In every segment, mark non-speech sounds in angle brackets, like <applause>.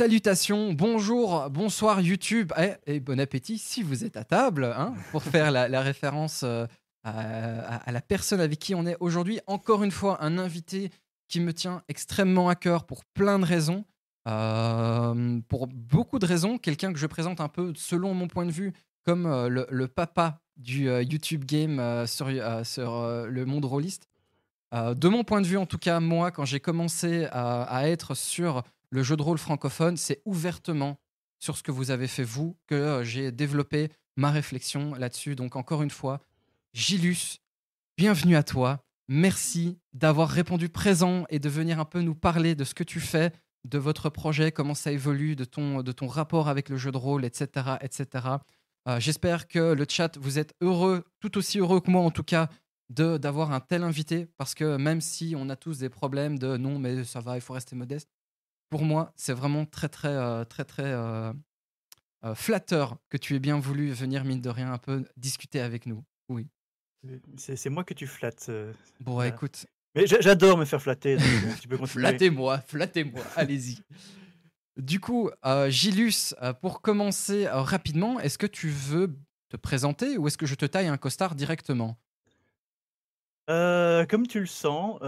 Salutations, bonjour, bonsoir YouTube et, et bon appétit si vous êtes à table, hein, pour faire la, référence euh, à, la personne avec qui on est aujourd'hui. Encore une fois, un invité qui me tient extrêmement à cœur pour plein de raisons. Euh, pour beaucoup de raisons, quelqu'un que je présente un peu selon mon point de vue comme euh, le, papa du YouTube game sur, le monde rôliste. De mon point de vue, en tout cas, moi, quand j'ai commencé à être sur le jeu de rôle francophone, c'est ouvertement sur ce que vous avez fait vous que euh, j'ai développé ma réflexion là-dessus. Donc encore une fois, Gilus, bienvenue à toi. Merci d'avoir répondu présent et de venir un peu nous parler de ce que tu fais, de votre projet, comment ça évolue, de ton, rapport avec le jeu de rôle, etc. etc. Euh, J'espère que le chat, vous êtes heureux, tout aussi heureux que moi en tout cas, d'avoir un tel invité, parce que même si on a tous des problèmes de non, mais ça va, il faut rester modeste, pour moi, c'est vraiment très, très, euh, très, très euh, euh, flatteur que tu aies bien voulu venir, mine de rien, un peu discuter avec nous. Oui. C'est moi que tu flattes. Bon, écoute, Mais j'a- j'adore me faire flatter. tu peux <laughs> continuer. flattez-moi, flattez-moi, allez-y. Du coup, Gilus, pour commencer rapidement, est-ce que tu veux te présenter ou est-ce que je te taille un costard directement? Comme tu le sens,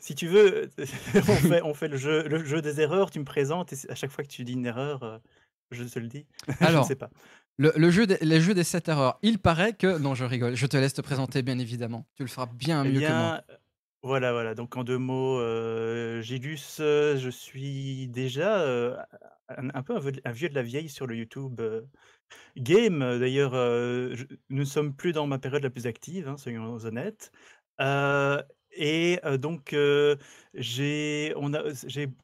si tu veux, <laughs> on, fait, <laughs> on fait le jeu, le jeu des erreurs. Tu me présentes et à chaque fois que tu dis une erreur, euh, je te le dis. <laughs> je ne Alors, sais pas. le, le jeu des, les jeux des 7 erreurs, il paraît que... Non, je rigole, je te laisse te présenter, bien évidemment. Tu le feras bien Eh mieux que moi. bien, voilà, voilà. Donc en deux mots, euh, Gilus, euh, je suis déjà euh, un, un peu un vieux, de la vieille sur le YouTube euh, game. D'ailleurs, euh, nous ne sommes plus dans ma période la plus active, hein, soyons honnêtes. Et euh, donc, euh, j'ai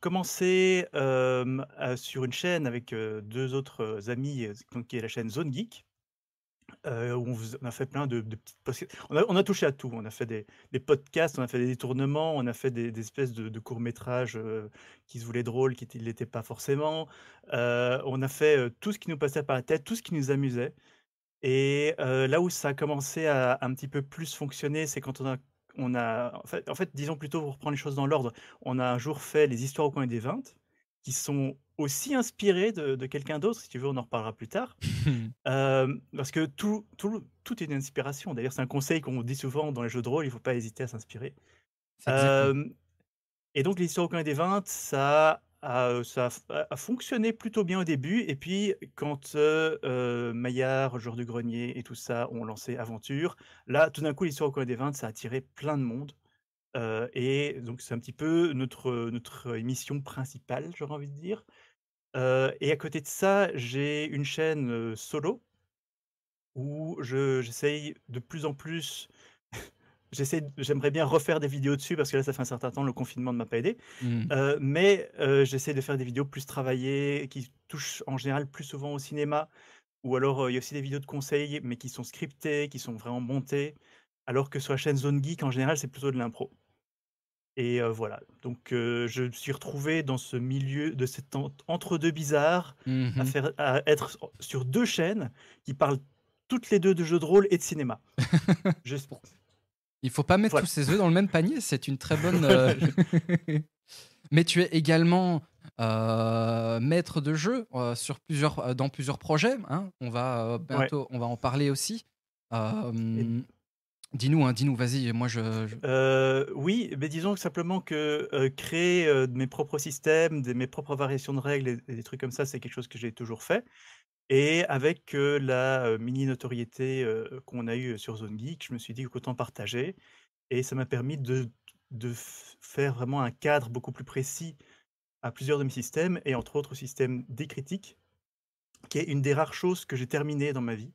commencé sur une chaîne avec deux autres amis, qui est la chaîne Zone Geek. où on, a fait plein de, petites on a, on a touché à tout. On a fait des, des podcasts, on a fait des tournements, on a fait des, espèces de, de courts-métrages qui se voulaient drôles, qui ne l'étaient pas forcément. On a fait tout ce qui nous passait par la tête, tout ce qui nous amusait. Et là où ça a commencé à un petit peu plus fonctionner, c'est quand on a, on a en, fait, en fait, disons plutôt pour reprendre les choses dans l'ordre, on a un jour fait les histoires au coin des 20, qui sont aussi inspirées de, de quelqu'un d'autre, si tu veux, on en reparlera plus tard. <laughs> Euh, parce que tout, tout, tout est une inspiration. D'ailleurs, c'est un conseil qu'on dit souvent dans les jeux de rôle, il ne faut pas hésiter à s'inspirer. Euh, et donc, l'histoire au coin des 20, ça ça a, fonctionné plutôt bien au début. Et puis, quand Maillard, Joueur du Grenier et tout ça ont lancé Aventure, là, tout d'un coup, l'histoire au coin des 20, ça a attiré plein de monde. Et donc, c'est un petit peu notre, notre émission principale, j'aurais envie de dire. Et à côté de ça, j'ai une chaîne solo où je- j'essaye de plus en plus. J'essaie, j'aimerais bien refaire des vidéos dessus parce que là, ça fait un certain temps, le confinement ne m'a pas aidé. Hmm. Euh, mais euh, j'essaie de faire des vidéos plus travaillées, qui touchent en général plus souvent au cinéma. Ou alors, euh, il y a aussi des vidéos de conseils, mais qui sont scriptées, qui sont vraiment montées. Alors que sur la chaîne Zone Geek, en général, c'est plutôt de l'impro. Et voilà. Donc, je me suis retrouvé dans ce milieu de cet en- entre-deux bizarre, à, Mhm. faire, à être sur deux chaînes qui parlent toutes les deux de jeux de rôle et de cinéma. <laughs> Je- Il faut pas mettre Voilà. tous ses œufs dans le même panier, c'est une très bonne. euh, Mais tu es également euh, maître de jeu euh, sur plusieurs, dans plusieurs projets. hein. On va bientôt, on va en parler aussi. Dis-nous, hein, dis-nous, vas-y. Moi, je. je- Euh, oui, mais disons que simplement que euh, créer euh, mes propres systèmes, mes propres variations de règles et, et des trucs comme ça, c'est quelque chose que j'ai toujours fait. Et avec euh, la euh, mini notoriété euh, qu'on a eue sur Zone Geek, je me suis dit qu'autant partager. Et ça m'a permis de, faire vraiment un cadre beaucoup plus précis à plusieurs de mes systèmes, et entre autres au système des critiques, qui est une des rares choses que j'ai terminées dans ma vie.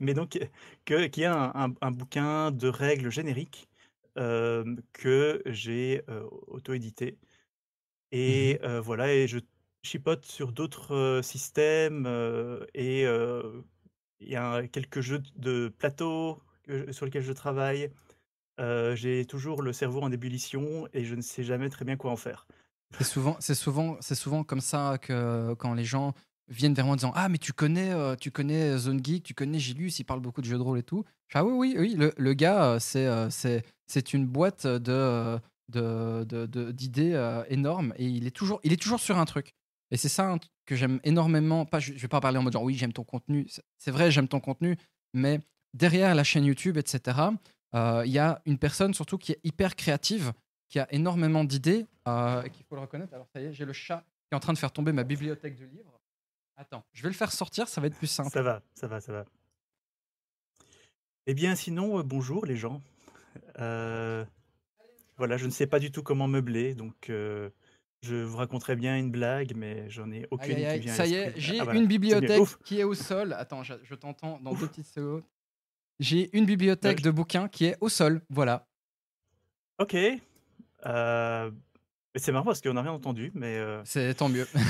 Mais donc, que, qui est un, un- un bouquin de règles génériques que j'ai auto-édité. Et euh, voilà, et je chipote sur d'autres systèmes, et il y a quelques jeux de plateau sur lesquels je travaille. J'ai toujours le cerveau en ébullition et je ne sais jamais très bien quoi en faire. C'est souvent, c'est souvent, c'est souvent comme ça que quand les gens viennent vers moi en disant ah mais tu connais, tu connais Zone Geek, tu connais Gilus, il parle beaucoup de jeux de rôle et tout. Ah oui oui oui, le, le gars c'est c'est c'est une boîte de de de- de- d'idées euh, énormes et il est toujours il est toujours sur un truc. Et c'est ça que j'aime énormément. Pas, je, je vais pas parler en mode genre oui, j'aime ton contenu. C'est- vrai, j'aime ton contenu, mais derrière la chaîne YouTube, etc., euh, il y a une personne surtout qui est hyper créative, qui a énormément d'idées, euh, et qu'il faut le reconnaître. Alors ça y est, j'ai le chat qui est en train de faire tomber ma bibliothèque de livres. Attends, je vais le faire sortir, ça va être plus simple. Ça va, ça va, ça va. Eh bien, sinon, euh, bonjour les gens. Voilà, je ne sais pas du tout comment meubler, donc je vous raconterai bien une blague, mais j'en ai aucune aïe, qui vient ça y est, j'ai Ah, voilà, une bibliothèque Ouf, qui est au sol. Attends, je, je t'entends dans deux petites secondes. J'ai une bibliothèque je- de bouquins qui est au sol. Voilà. ok. Euh, mais c'est marrant parce qu'on n'a rien entendu, mais euh, C'est tant mieux. <laughs> bon,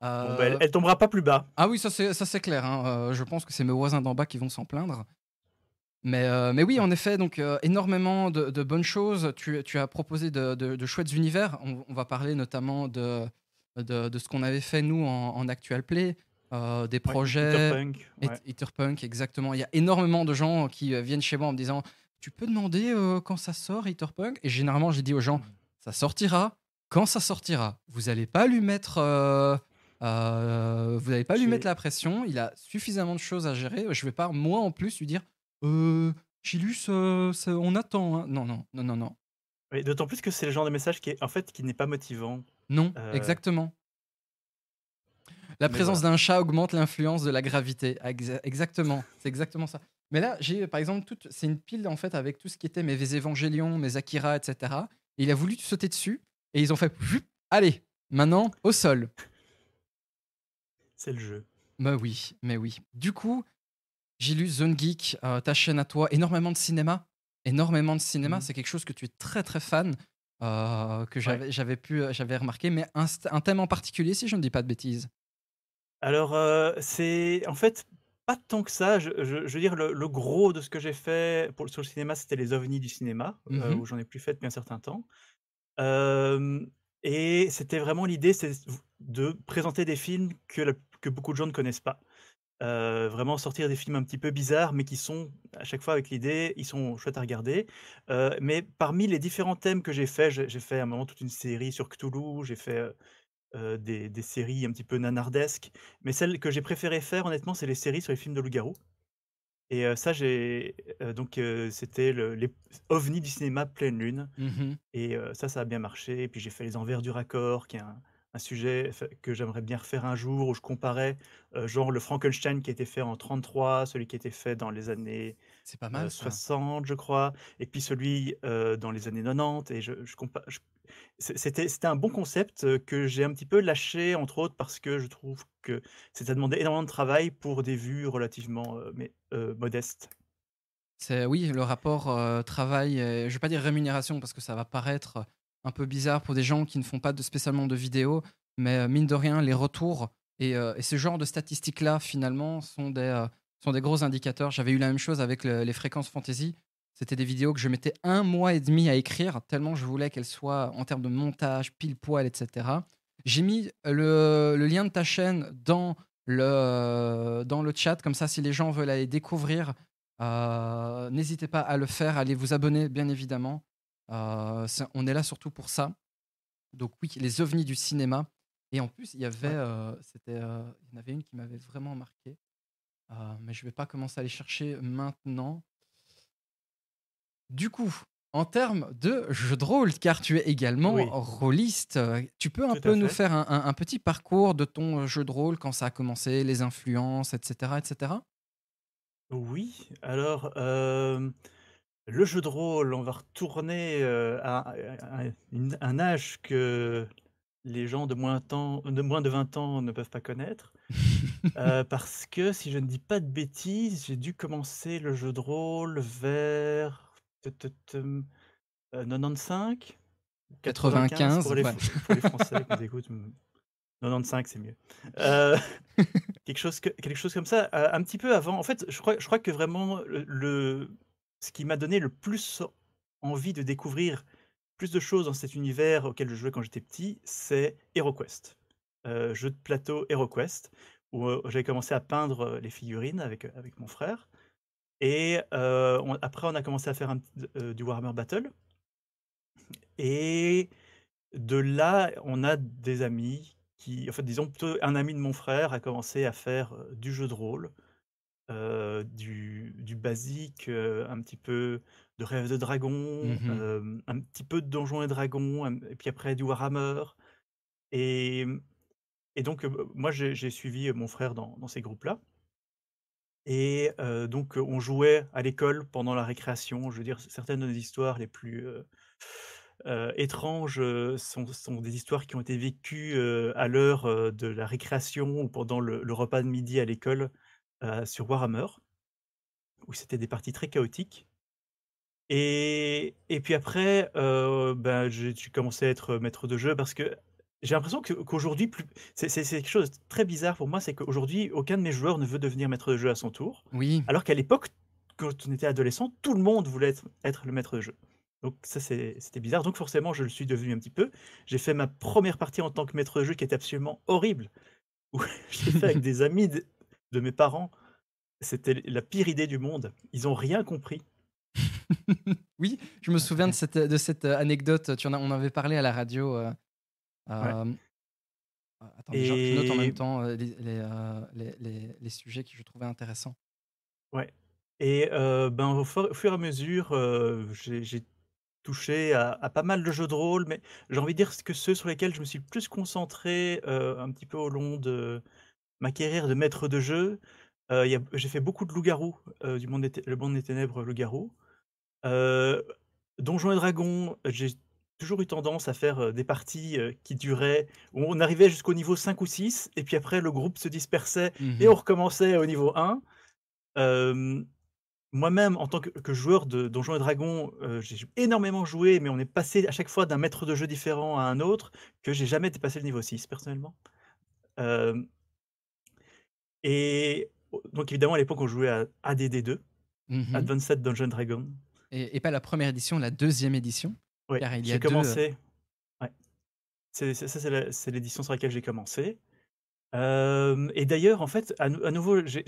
bah, Euh, elle, elle tombera pas plus bas. Ah oui, ça c'est clair. hein. Euh, je pense que c'est mes voisins d'en bas qui vont s'en plaindre. Mais, euh, mais oui, en effet, donc euh, énormément de, de bonnes choses. Tu, tu as proposé de, de- de chouettes univers. On, on va parler notamment de, ce qu'on avait fait nous en, en Actual Play, euh, des Ouais, projets. Punk, ouais. Exactement. Il y a énormément de gens qui viennent chez moi en me disant Tu peux demander quand ça sort, Etherpunk Et généralement, j'ai dit aux gens Ça sortira quand ça sortira. Vous n'allez pas lui mettre. vous n'allez pas lui mettre la pression. Il a suffisamment de choses à gérer. Je vais pas, moi en plus, lui dire euh, Chilus, euh, ça- on attend. hein. Non, non, non, non, non. Oui, D'autant plus que c'est le genre de message qui est en fait qui n'est pas motivant. Non, Euh, exactement. La mais présence d'un chat augmente l'influence de la gravité. Exa- exactement, <laughs> c'est exactement ça. Mais là, j'ai par exemple, toute- c'est une pile en fait avec tout ce qui était mes évangélions, mes Akira, etc. Et il a voulu sauter dessus et ils ont fait allez, maintenant au sol. C'est le jeu. Bah oui, mais oui. Du coup, j'ai lu Zone Geek, euh, ta chaîne à toi, énormément de cinéma. Énormément de cinéma, Mhm. c'est quelque chose que tu es très très fan, euh, que j'avais pu j'avais remarqué, mais un, thème en particulier, si je ne dis pas de bêtises. Alors, euh, c'est en fait pas tant que ça. Je, je- je veux dire, le, le gros de ce que j'ai fait pour, sur le cinéma, c'était les ovnis du cinéma, euh, Mhm. où j'en ai plus fait depuis un certain temps. Euh, et c'était vraiment l'idée, c'est de présenter des films que, la- que beaucoup de gens ne connaissent pas. Euh, vraiment sortir des films un petit peu bizarres, mais qui sont à chaque fois avec l'idée, ils sont chouettes à regarder. Euh, mais parmi les différents thèmes que j'ai fait, j'ai fait à un moment toute une série sur Cthulhu, j'ai fait euh, des, des séries un petit peu nanardesques. Mais celle que j'ai préféré faire, honnêtement, c'est les séries sur les films de loup-garou. Et ça, j'ai donc c'était le- les ovnis du cinéma pleine lune. Mhm. Et ça, ça a bien marché. Et puis j'ai fait les envers du raccord, qui est un, un sujet que j'aimerais bien refaire un jour, où je comparais euh, genre le Frankenstein qui a été fait en 33, celui qui a été fait dans les années C'est pas euh, mal ça. 60, je crois, et puis celui euh, dans les années 90. Et je, je compa- je- C'était, c'était un bon concept que j'ai un petit peu lâché, entre autres, parce que je trouve que ça demandé énormément de travail pour des vues relativement mais, modestes. C'est oui, le rapport travail, et, je vais pas dire rémunération parce que ça va paraître un peu bizarre pour des gens qui ne font pas spécialement de vidéos, mais euh, mine de rien, les retours et, euh, et ce genre de statistiques-là, finalement, sont des, euh, sont des gros indicateurs. J'avais eu la même chose avec le- les fréquences fantasy. C'était des vidéos que je mettais un mois et demi à écrire, tellement je voulais qu'elles soient en termes de montage, pile poil, etc. J'ai mis le, lien de ta chaîne dans le, dans le chat, comme ça, si les gens veulent aller découvrir N'hésitez pas à le faire, allez vous abonner, bien évidemment. Euh, on est là surtout pour ça. Donc oui, les ovnis du cinéma. Et en plus, il y avait, Ouais. euh, c'était, euh, il y en avait une qui m'avait vraiment marqué. Mais je vais pas commencer à les chercher maintenant. Du coup, en termes de jeu de rôle, car tu es également Oui. rôliste, tu peux un Tout peu nous fait. faire un, un- un petit parcours de ton jeu de rôle, quand ça a commencé, les influences, etc. etc. Oui, alors, euh, le jeu de rôle, on va retourner euh, à, à- à une- un âge que les gens de moins, temps- de moins de 20 ans ne peuvent pas connaître. <laughs> Euh, parce que, si je ne dis pas de bêtises, j'ai dû commencer le jeu de rôle vers te- te- te- euh, 95 95, pour les, ouais. pour les Français qui nous écoutent. hmm, 95, c'est mieux. Euh, <laughs> quelque, chose que- quelque chose comme ça, euh, un petit peu avant. En fait, je crois, je crois que vraiment, le, le- ce qui m'a donné le plus envie de découvrir plus de choses dans cet univers auquel je jouais quand j'étais petit, c'est HeroQuest. Euh, jeu de plateau HeroQuest, où euh, j'avais commencé à peindre euh, les figurines avec, avec mon frère. Et euh, après, on a commencé à faire euh, du Warhammer Battle. Et de là, on a des amis qui en fait, disons plutôt un ami de mon frère a commencé à faire, du jeu de rôle, heu, du du basique, heu, un petit peu de Rêve de Dragon, Mmh hem, un petit peu de Donjons et Dragons, et puis après du Warhammer et et donc, moi j'ai suivi, mon frère dans dans ces groupes-là et donc, on jouait à l'école pendant la récréation. Je veux dire, certaines de nos histoires les plus, étranges, sont sont des histoires qui ont été vécues, à l'heure, heu, de la récréation ou pendant le le repas de midi à l'école, heu, sur Warhammer, où c'était des parties très chaotiques et et puis après, heu, ben, j'ai commencé à être, maître de jeu parce que j'ai l'impression qu'aujourd'hui c'est quelque chose de très bizarre pour moi, c'est qu'aujourd'hui, aucun de mes joueurs ne veut devenir maître de jeu à son tour, Oui. alors qu'à l'époque, quand on était adolescent, tout le monde voulait être être le maître de jeu. Donc ça, c'était bizarre, donc forcément, je le suis devenu un petit peu. J'ai fait ma première partie en tant que maître de jeu qui était absolument horrible, où <laughs> je l'ai fait avec <laughs> des amis de mes parents. C'était la pire idée du monde. Ils ont rien compris. <laughs> Oui, je me souviens de cette, de cette, heu, anecdote, tu en as on en avait parlé à la radio, Ouais hem, heu, attendez, je note en même et temps, heu, les les, heu, les les les sujets que je trouvais intéressants. ouais et ben, au fur au fur et à mesure, j'ai touché à à pas mal de jeux de rôle, mais j'ai envie de dire que ceux sur lesquels je me suis plus concentré, un petit peu au long de ma carrière de maître de jeu, j'ai fait beaucoup de loups-garous, heu, du monde des le monde des ténèbres loups-garous. Heu, Donjons et Dragons, j'ai toujours eu tendance à faire, des parties, qui duraient où on arrivait jusqu'au niveau 5 ou 6 et puis après le groupe se dispersait et Mmh on recommençait au niveau 1. Hem, moi-même en tant que que joueur de Donjons et Dragons, j'ai énormément joué, mais on est passé à chaque fois d'un maître de jeu différent à un autre, que j'ai jamais dépassé le niveau 6 personnellement. Et donc évidemment à l'époque on jouait à ADD2, Mmh Advanced Dungeons Dragons. et et pas la première édition, la deuxième édition, a j'ai 2. heu commencé ouais. C'est ça, c'est l'édition sur laquelle j'ai commencé. Hem et d'ailleurs, en fait, à à nouveau, je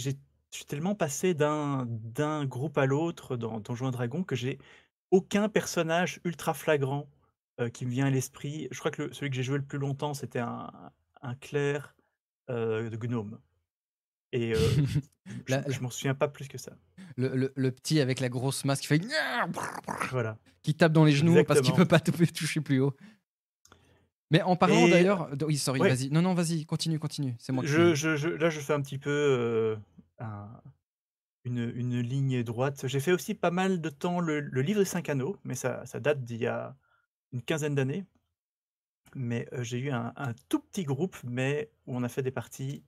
suis tellement passé d'un d'un groupe à l'autre dans Donjons& et Dragons que j'ai aucun personnage ultra flagrant, heu, qui me vient à l'esprit. Je crois que le celui que j'ai joué le plus longtemps, c'était un un clerc, de gnome et heu, <laughs> je la je m'en souviens pas plus que ça. Le le le petit avec la grosse masse qui fait Voilà, qui tape dans les genoux parce qu'il peut pas <laughs> tou toucher plus haut. Mais en parlant et d'ailleurs oui, sorry, ouais, vas-y. Non, non, vas-y, continue, continue. C'est moi je qui je je là, je fais un petit peu, un Une une ligne droite. J'ai fait aussi pas mal de temps le le livre des 5 anneaux, mais ça ça date d'il y a une quinzaine d'années. Mais, heu, j'ai eu un un tout petit groupe, mais où on a fait des parties,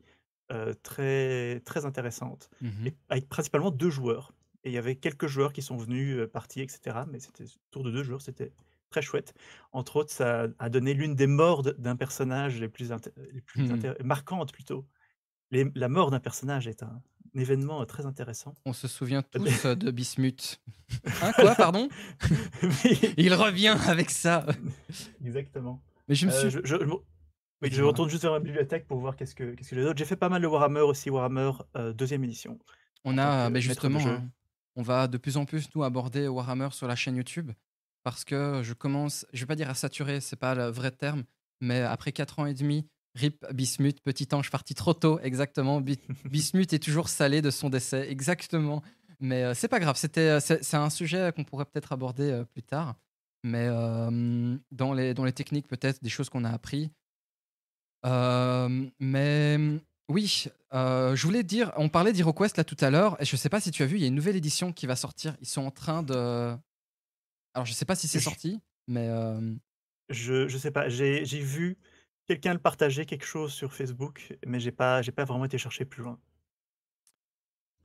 heu, très très intéressantes mmh et avec principalement 2 joueurs et il y avait quelques joueurs qui sont venus, heu, partis et cetera, mais c'était autour de 2 joueurs, c'était très chouette. Entre autres, ça a donné l'une des morts d'un personnage les plus les plus Mmh. marquantes plutôt. Les la mort d'un personnage est un événement, heu, très intéressant. On se souvient <laughs> tous, heu, de Bismuth. <laughs> Hein, quoi? Pardon? Il revient avec ça. exactement. Mais je me suis je je oui, je retourne juste vers ma bibliothèque pour voir qu'est-ce que qu'est-ce que j'ai d'autre. J'ai fait pas mal de Warhammer aussi, Warhammer, heu, 2 édition On a, maître de justement, hein, on va de plus en plus nous aborder Warhammer sur la chaîne YouTube parce que je commence, je vais pas dire à saturer, c'est pas le vrai terme, mais après 4 ans et demi, RIP Bismuth, petit ange parti trop tôt, exactement. Bi <laughs> Bismuth est toujours salé de son décès, exactement. Mais heu, c'est pas grave, c'était, heu, c'est un sujet qu'on pourrait peut-être aborder, plus tard. Mais dans les dans les techniques peut-être, des choses qu'on a appris. Mais oui, je voulais dire, on parlait d'HeroQuest là tout à l'heure et je sais pas si tu as vu, il y a une nouvelle édition qui va sortir. Ils sont en train de alors je sais pas si c'est sorti, mais je je sais pas, j'ai vu quelqu'un le partager quelque chose sur Facebook, mais j'ai pas pas vraiment été chercher plus loin.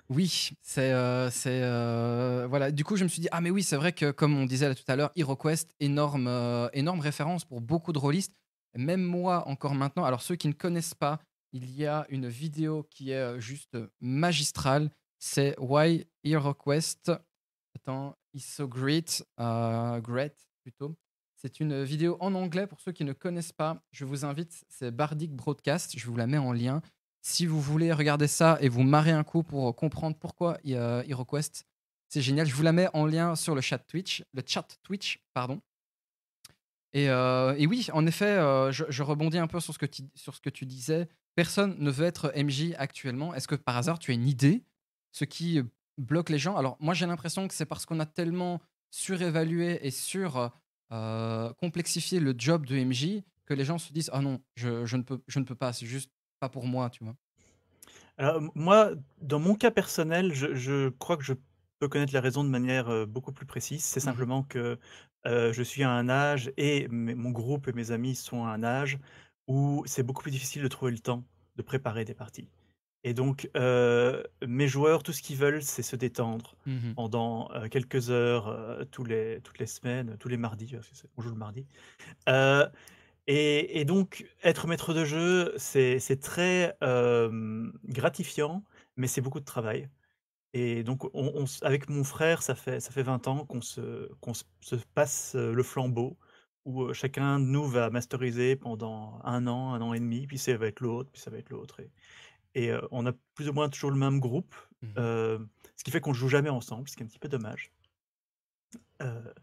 oui, c'est, voilà, du coup, je me suis dit: «Ah mais oui, c'est vrai que comme on disait là tout à l'heure, HeroQuest, énorme, énorme référence pour beaucoup de rôlistes». Même moi encore maintenant, alors ceux qui ne connaissent pas, il y a une vidéo qui est, heu, juste magistrale. C'est Why HeroQuest Attends, Is So Great, heu, Great plutôt. C'est une vidéo en anglais pour ceux qui ne connaissent pas. Je vous invite, c'est Bardic Broadcast, je vous la mets en lien. Si vous voulez regarder ça et vous marrer un coup pour comprendre pourquoi HeroQuest, c'est génial. Je vous la mets en lien sur le chat Twitch le chat Twitch, pardon. Et, euh, et oui, en effet, euh, je, je rebondis un peu sur ce, que tu, sur ce que tu disais. Personne ne veut être MJ actuellement. Est-ce que par hasard, tu as une idée Ce qui euh, bloque les gens? Alors, moi, j'ai l'impression que c'est parce qu'on a tellement surévalué et sur euh, complexifié le job de MJ que les gens se disent Ah non, je, je ne, peux, je ne peux pas, c'est juste pas pour moi, tu vois. Alors, moi, dans mon cas personnel, je, je crois que je peux connaître la raison de manière beaucoup plus précise. C'est Mhm. simplement que euh, je suis à un âge et mes- mon groupe et mes amis sont à un âge où c'est beaucoup plus difficile de trouver le temps de préparer des parties. Et donc, euh, mes joueurs, tout ce qu'ils veulent, c'est se détendre Mhm. pendant euh, quelques heures euh, tous les, toutes les semaines, tous les mardis, parce que c'est- on joue le mardi. Euh, et, et donc, être maître de jeu, c'est c'est très euh, gratifiant, mais c'est beaucoup de travail. Et donc, on, on s- avec mon frère, ça fait, ça fait 20 ans qu'on se, qu'on se, se passe le flambeau, où chacun de nous va masteriser pendant un an, un an et demi, puis ça va être l'autre, puis ça va être l'autre. Et, et, euh, on a plus ou moins toujours le même groupe, euh, ce qui fait qu'on ne joue jamais ensemble, ce qui est un petit peu dommage. Euh,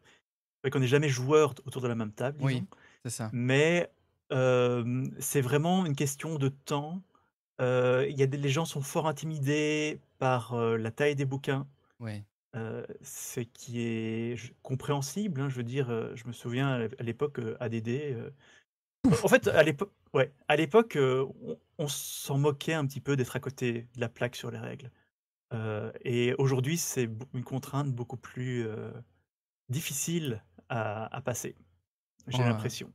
fait qu'on n'est jamais joueurs autour de la même table, Oui, c'est ça. Mais c'est vraiment une question de temps. Y a des les gens sont fort intimidés par, la taille des bouquins, heu, ce qui est compréhensible, hein. Je veux dire, je me souviens à l'é à l'époque, ADD, en fait, à l'époque ouais, à l'époque, on on s'en moquait un petit peu d'être à côté de la plaque sur les règles, et aujourd'hui, c'est une contrainte beaucoup plus, difficile à à passer, j'ai euh, l'impression.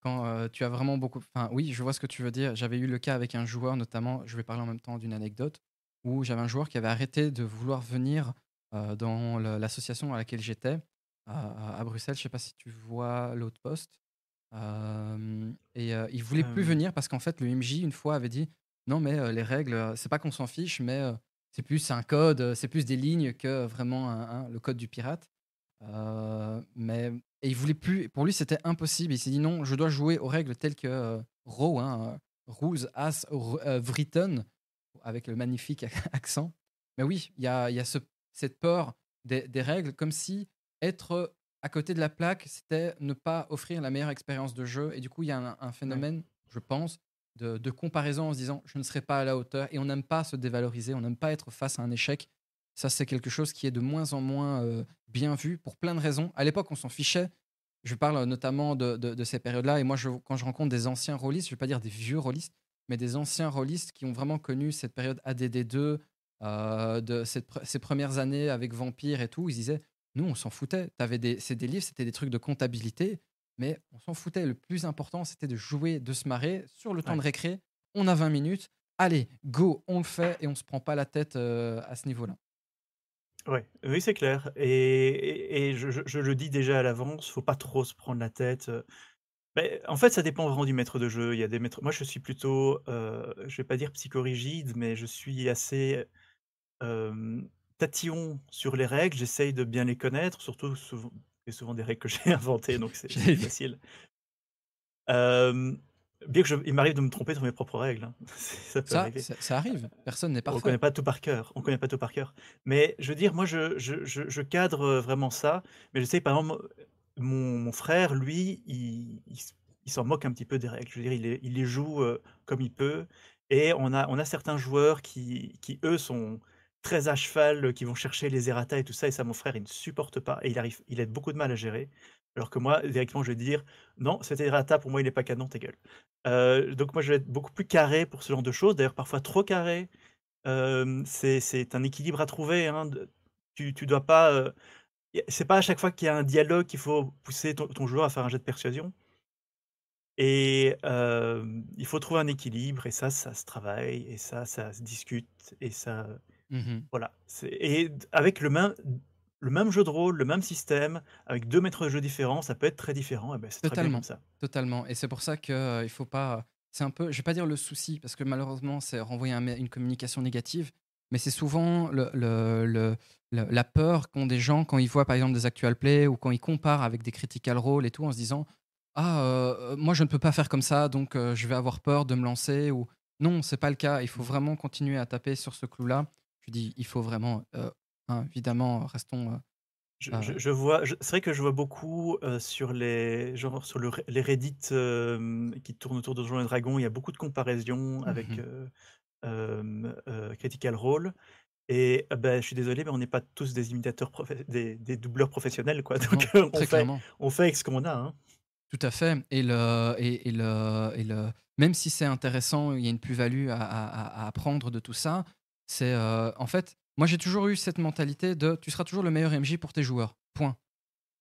Quand euh, tu as vraiment beaucoup. Enfin, oui, je vois ce que tu veux dire. J'avais eu le cas avec un joueur, notamment. Je vais parler en même temps d'une anecdote où j'avais un joueur qui avait arrêté de vouloir venir euh, dans l'association à laquelle j'étais à, à Bruxelles. Je sais pas si tu vois l'autre poste. Euh, et il voulait plus Hem, venir parce qu'en fait, le MJ, une fois, avait dit non, mais les règles, c'est pas qu'on s'en fiche, mais c'est plus un code, c'est plus des lignes que vraiment un- un- le code du pirate. Mais et il voulait plus. Pour lui, c'était impossible. Il s'est dit non, je dois jouer aux règles telles que euh, Raw, hein, euh, Rules as euh, written, avec le magnifique <laughs> accent. Mais oui, il y a, il y a ce- cette peur des, des règles, comme si être à côté de la plaque, c'était ne pas offrir la meilleure expérience de jeu. Et du coup, il y a un, un ouais. phénomène, je pense, de, de comparaison en se disant je ne serai pas à la hauteur. Et on n'aime pas se dévaloriser, on n'aime pas être face à un échec. Ça, c'est quelque chose qui est de moins en moins euh, bien vu pour plein de raisons. À l'époque, on s'en fichait. Je parle notamment de, de- de ces périodes-là. Et moi, je- quand je rencontre des anciens rôlistes, je ne vais pas dire des vieux rôlistes, mais des anciens rôlistes qui ont vraiment connu cette période ADD2, euh, de cette ces premières années avec Vampire et tout, ils disaient Nous, on s'en foutait. T'avais des, c'est des livres, c'était des trucs de comptabilité, mais on s'en foutait. Le plus important, c'était de jouer, de se marrer. Sur le temps de récré, on a 20 minutes. Allez, go, on le fait et on se prend pas la tête euh, à ce niveau-là. Ouais, oui, c'est clair et et et je je je le dis déjà à l'avance, faut pas trop se prendre la tête, en fait, ça dépend vraiment du maître de jeu. Il y a des maîtres moi, je suis plutôt, heu, je vais pas dire psychorigide, mais je suis assez, tatillon sur les règles. J'essaye de bien les connaître, surtout souvent c'est souvent des règles que j'ai <laughs> inventées, donc c'est c'est J'allais plus dire, facile. Bien que je il m'arrive de me tromper sur mes propres règles, hein, <laughs> ça peut Ça, arriver. ça, ça arrive. Personne n'est On parfait. connaît pas tout par cœur, on connaît pas tout par cœur. Mais je veux dire, moi, je je je cadre, heu, vraiment ça, mais je sais, par exemple, mon mon frère, lui, il il s'en moque un petit peu des règles. Je veux dire, il les il les joue, heu, comme il peut et on a on a certains joueurs qui qui, eux, sont très à cheval, qui vont chercher les errata et tout ça et ça, mon frère, il ne supporte pas et il arrive il a beaucoup de mal à gérer. Alors que moi, directement, je vais dire: «Non, cet errata, pour moi, il est pas canon, ta gueule». Donc moi, je vais être beaucoup plus carré pour ce genre de choses, d'ailleurs, parfois trop carré. C'est un équilibre à trouver, hein, tu tu dois pas, c'est pas à chaque fois qu'il y a un dialogue qu'il faut pousser ton ton joueur à faire un jet de persuasion et il faut trouver un équilibre et ça, ça se travaille et ça, ça se discute et ça Mhm. voilà, et avec le même le même jeu de rôle, le même système, avec 2 maîtres de jeu différents, ça peut être très différent et beh, c'est très bien comme Totalement, ça. totalement. Et c'est pour ça que euh, il faut pas. C'est un peu, je vais pas dire le souci, parce que malheureusement, c'est renvoyer un une communication négative, mais c'est souvent le, le- le- le- la peur qu'ont des gens quand ils voient par exemple des actual play ou quand ils comparent avec des critical role et tout, en se disant ah euh, moi je ne peux pas faire comme ça, donc euh, je vais avoir peur de me lancer ou non, c'est pas le cas. Il faut Mmh. vraiment continuer à taper sur ce clou-là. Je dis, il faut vraiment, euh, hein, évidemment, restons. euh, Je je ouais. je vois c'est vrai que je vois beaucoup, sur les genre sur le les Reddit, qui tournent autour de Donjons& et Dragons, il y a beaucoup de comparaisons avec, Mmh heu, Critical Role et euh, bah, je suis désolé, mais on n'est pas tous des imitateurs des des doubleurs professionnels, quoi. Donc Non, heu, on fait clairement. on fait avec ce qu'on a, hein. Tout à fait et le et et le et le même si c'est intéressant, il y a une plus-value à à apprendre de tout ça, c'est, en fait, moi j'ai toujours eu cette mentalité de: «Tu seras toujours le meilleur MJ pour tes joueurs, point».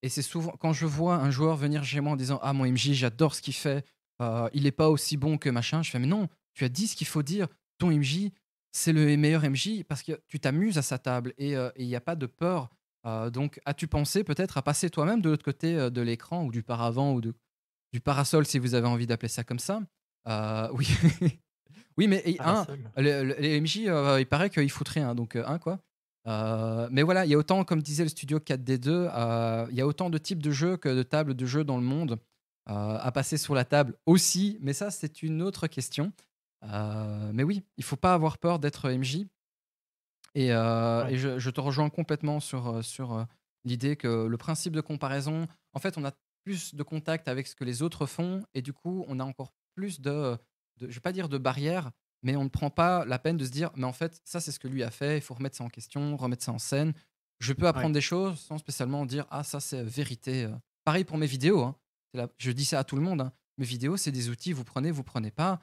Et c'est souvent quand je vois un joueur venir chez moi en disant: «Ah mon MJ, j'adore ce qu'il fait, heu, il est pas aussi bon que machin», je fais: «Mais non, tu as dit ce qu'il faut dire. Ton MJ, c'est le meilleur MJ parce que tu t'amuses à sa table et et il y a pas de peur». Heu, donc as-tu pensé peut-être à passer toi-même de l'autre côté, de l'écran ou du paravent ou du parasol si vous avez envie d'appeler ça comme ça? <laughs> Oui. Oui, mais et le le les MJ, heu, il paraît qu'ils foutent rien donc heu, hein, quoi? Heu, mais voilà, il y a autant, comme disait le studio 4D2, heu, il y a autant de types de jeux que de tables de jeux dans le monde, à passer sur la table aussi, mais ça, c'est une autre question. Mais oui, il faut pas avoir peur d'être MJ et heu Ouais, et je je te rejoins complètement sur, sur, l'idée que le principe de comparaison en fait, on a plus de contact avec ce que les autres font et du coup, on a encore plus de de je vais pas dire de barrières, mais on ne prend pas la peine de se dire: «Mais en fait, ça, c'est ce que lui a fait, il faut remettre ça en question, remettre ça en scène». Je peux ouais, apprendre des choses sans spécialement dire: «Ah ça, c'est vérité», heu. Pareil pour mes vidéos, hein. La je dis ça à tout le monde, hein. Mes vidéos, c'est des outils, vous prenez, vous prenez pas.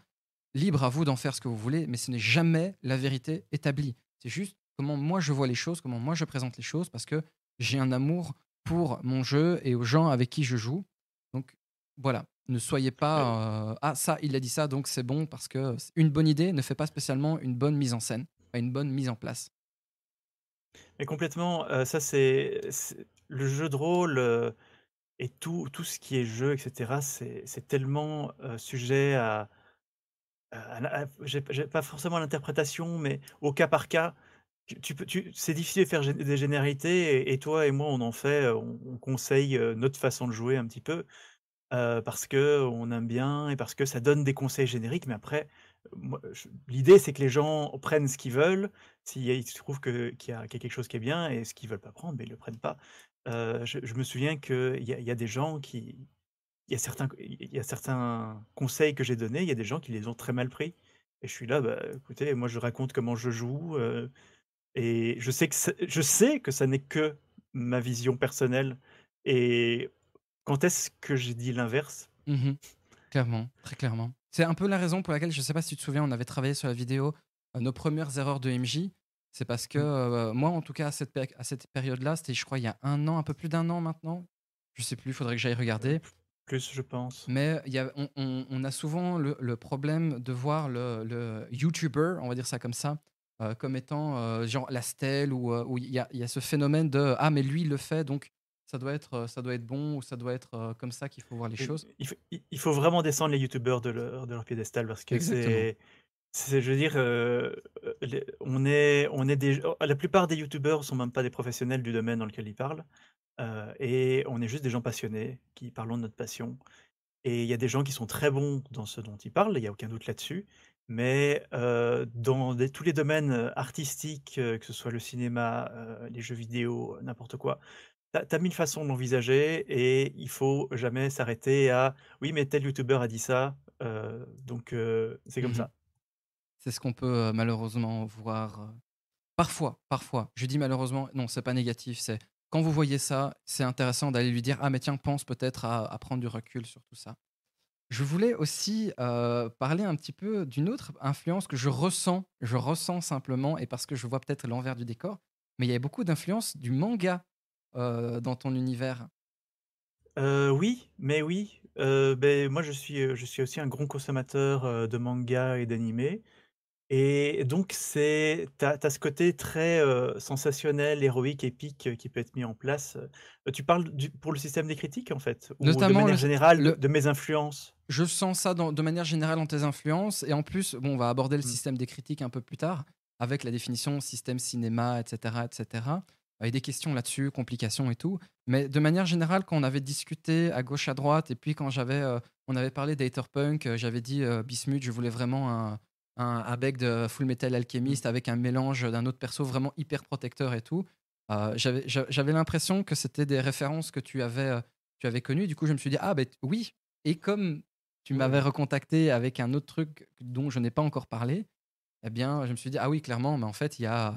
Libre à vous d'en faire ce que vous voulez, mais ce n'est jamais la vérité établie. C'est juste comment moi je vois les choses, comment moi je présente les choses, parce que j'ai un amour pour mon jeu et aux gens avec qui je joue. Donc voilà, ne soyez pas euh, ah ça il a dit ça donc c'est bon parce que une bonne idée ne fait pas spécialement une bonne mise en scène, pas une bonne mise en place. Mais complètement, heu, ça c'est le jeu de rôle, et tout tout ce qui est jeu et cetera, c'est tellement, sujet à à à j'ai pas forcément l'interprétation, mais au cas par cas. Tu tu peux tu c'est difficile de faire des généralités et et toi et moi, on en fait, on on conseille, notre façon de jouer un petit peu, heu, parce qu'on aime bien et parce que ça donne des conseils génériques. Mais après, je l'idée, c'est que les gens prennent ce qu'ils veulent. S'il y a il se trouve que qu'il y a quelque chose qui est bien et ce qu'ils veulent pas prendre, beh, ils le prennent pas. Heu, je me souviens qu'il y y a des gens qui il y a certains il y a certains conseils que j'ai donnés, il y a des gens qui les ont très mal pris et je suis là, bah, écoutez, moi je raconte comment je joue, et je sais que je sais que ça n'est que ma vision personnelle et quand est-ce que j'ai dit l'inverse? Mhm. Clairement, très clairement. C'est un peu la raison pour laquelle, je sais pas si tu te souviens, on avait travaillé sur la vidéo, heu, nos premières erreurs de MJ. C'est parce que, Mmh. heu, moi, en tout cas, à cette péc à cette période-là, c'était, je crois, il y a un an, un peu plus d'un an maintenant. Je sais plus, il faudrait que j'aille regarder. p plus je pense. Mais il y a on on on a souvent le le problème de voir le le YouTuber, on va dire ça comme ça, comme étant, genre la stèle où il y a il y a ce phénomène de: «Ah mais lui, il le fait, donc ça doit être, heu, ça doit être bon ou ça doit être, heu, comme ça qu'il faut voir les choses». il faut il il faut vraiment descendre les youtubeurs de leur de leur piédestal parce que c'est c'est je veux dire, les on est on est des oh, la plupart des youtubeurs sont même pas des professionnels du domaine dans lequel ils parlent, et on est juste des gens passionnés qui parlons de notre passion. Et il y a des gens qui sont très bons dans ce dont ils parlent, il y a aucun doute là-dessus. Mais, dans des tous les domaines, artistiques, que ce soit le cinéma, les jeux vidéo, n'importe quoi, tu as 1000 façons de l'envisager et il faut jamais s'arrêter à: «Oui, mais tel youtubeur a dit ça, heu, donc c'est comme Mmh ça». C'est ce qu'on peut, heu, malheureusement voir, parfois, parfois. Je dis malheureusement, non, c'est pas négatif, c'est quand vous voyez ça, c'est intéressant d'aller lui dire: «Ah mais tiens, pense peut-être à à prendre du recul sur tout ça». Je voulais aussi, parler un petit peu d'une autre influence que je ressens. Je ressens simplement et parce que je vois peut-être l'envers du décor, mais il y a beaucoup d'influence du manga, heu, dans ton univers? Heu, oui, mais oui, heu, beh, moi je suis, heu, je suis aussi un grand consommateur, de manga et d'animés. Et donc c'est tu as ce côté très, sensationnel, héroïque, épique, qui peut être mis en place. Tu parles du pour le système des critiques, en fait? Ou de Notamment le manière générale de le de mes influences? je sens ça dans de manière générale dans tes influences et en plus, bon, on va aborder le Mmh. système des critiques un peu plus tard, avec la définition système cinéma et cetera et cetera. Il y a des questions là-dessus, complications et tout. Mais de manière générale, quand on avait discuté à gauche, à droite et puis quand j'avais, heu, on avait parlé d'Haterpunk, heu, j'avais dit, heu, Bismuth, je voulais vraiment un un de Full Metal. Alchemist avec un mélange d'un autre perso vraiment hyper protecteur et tout. j'avais j'avais l'impression que c'était des références que tu avais, tu avais connues. Du coup, je me suis dit: «Ah ben oui» et comme tu m'avais recontacté avec un autre truc dont je n'ai pas encore parlé, eh bien, je me suis dit: «Ah oui, clairement, mais en fait, il y a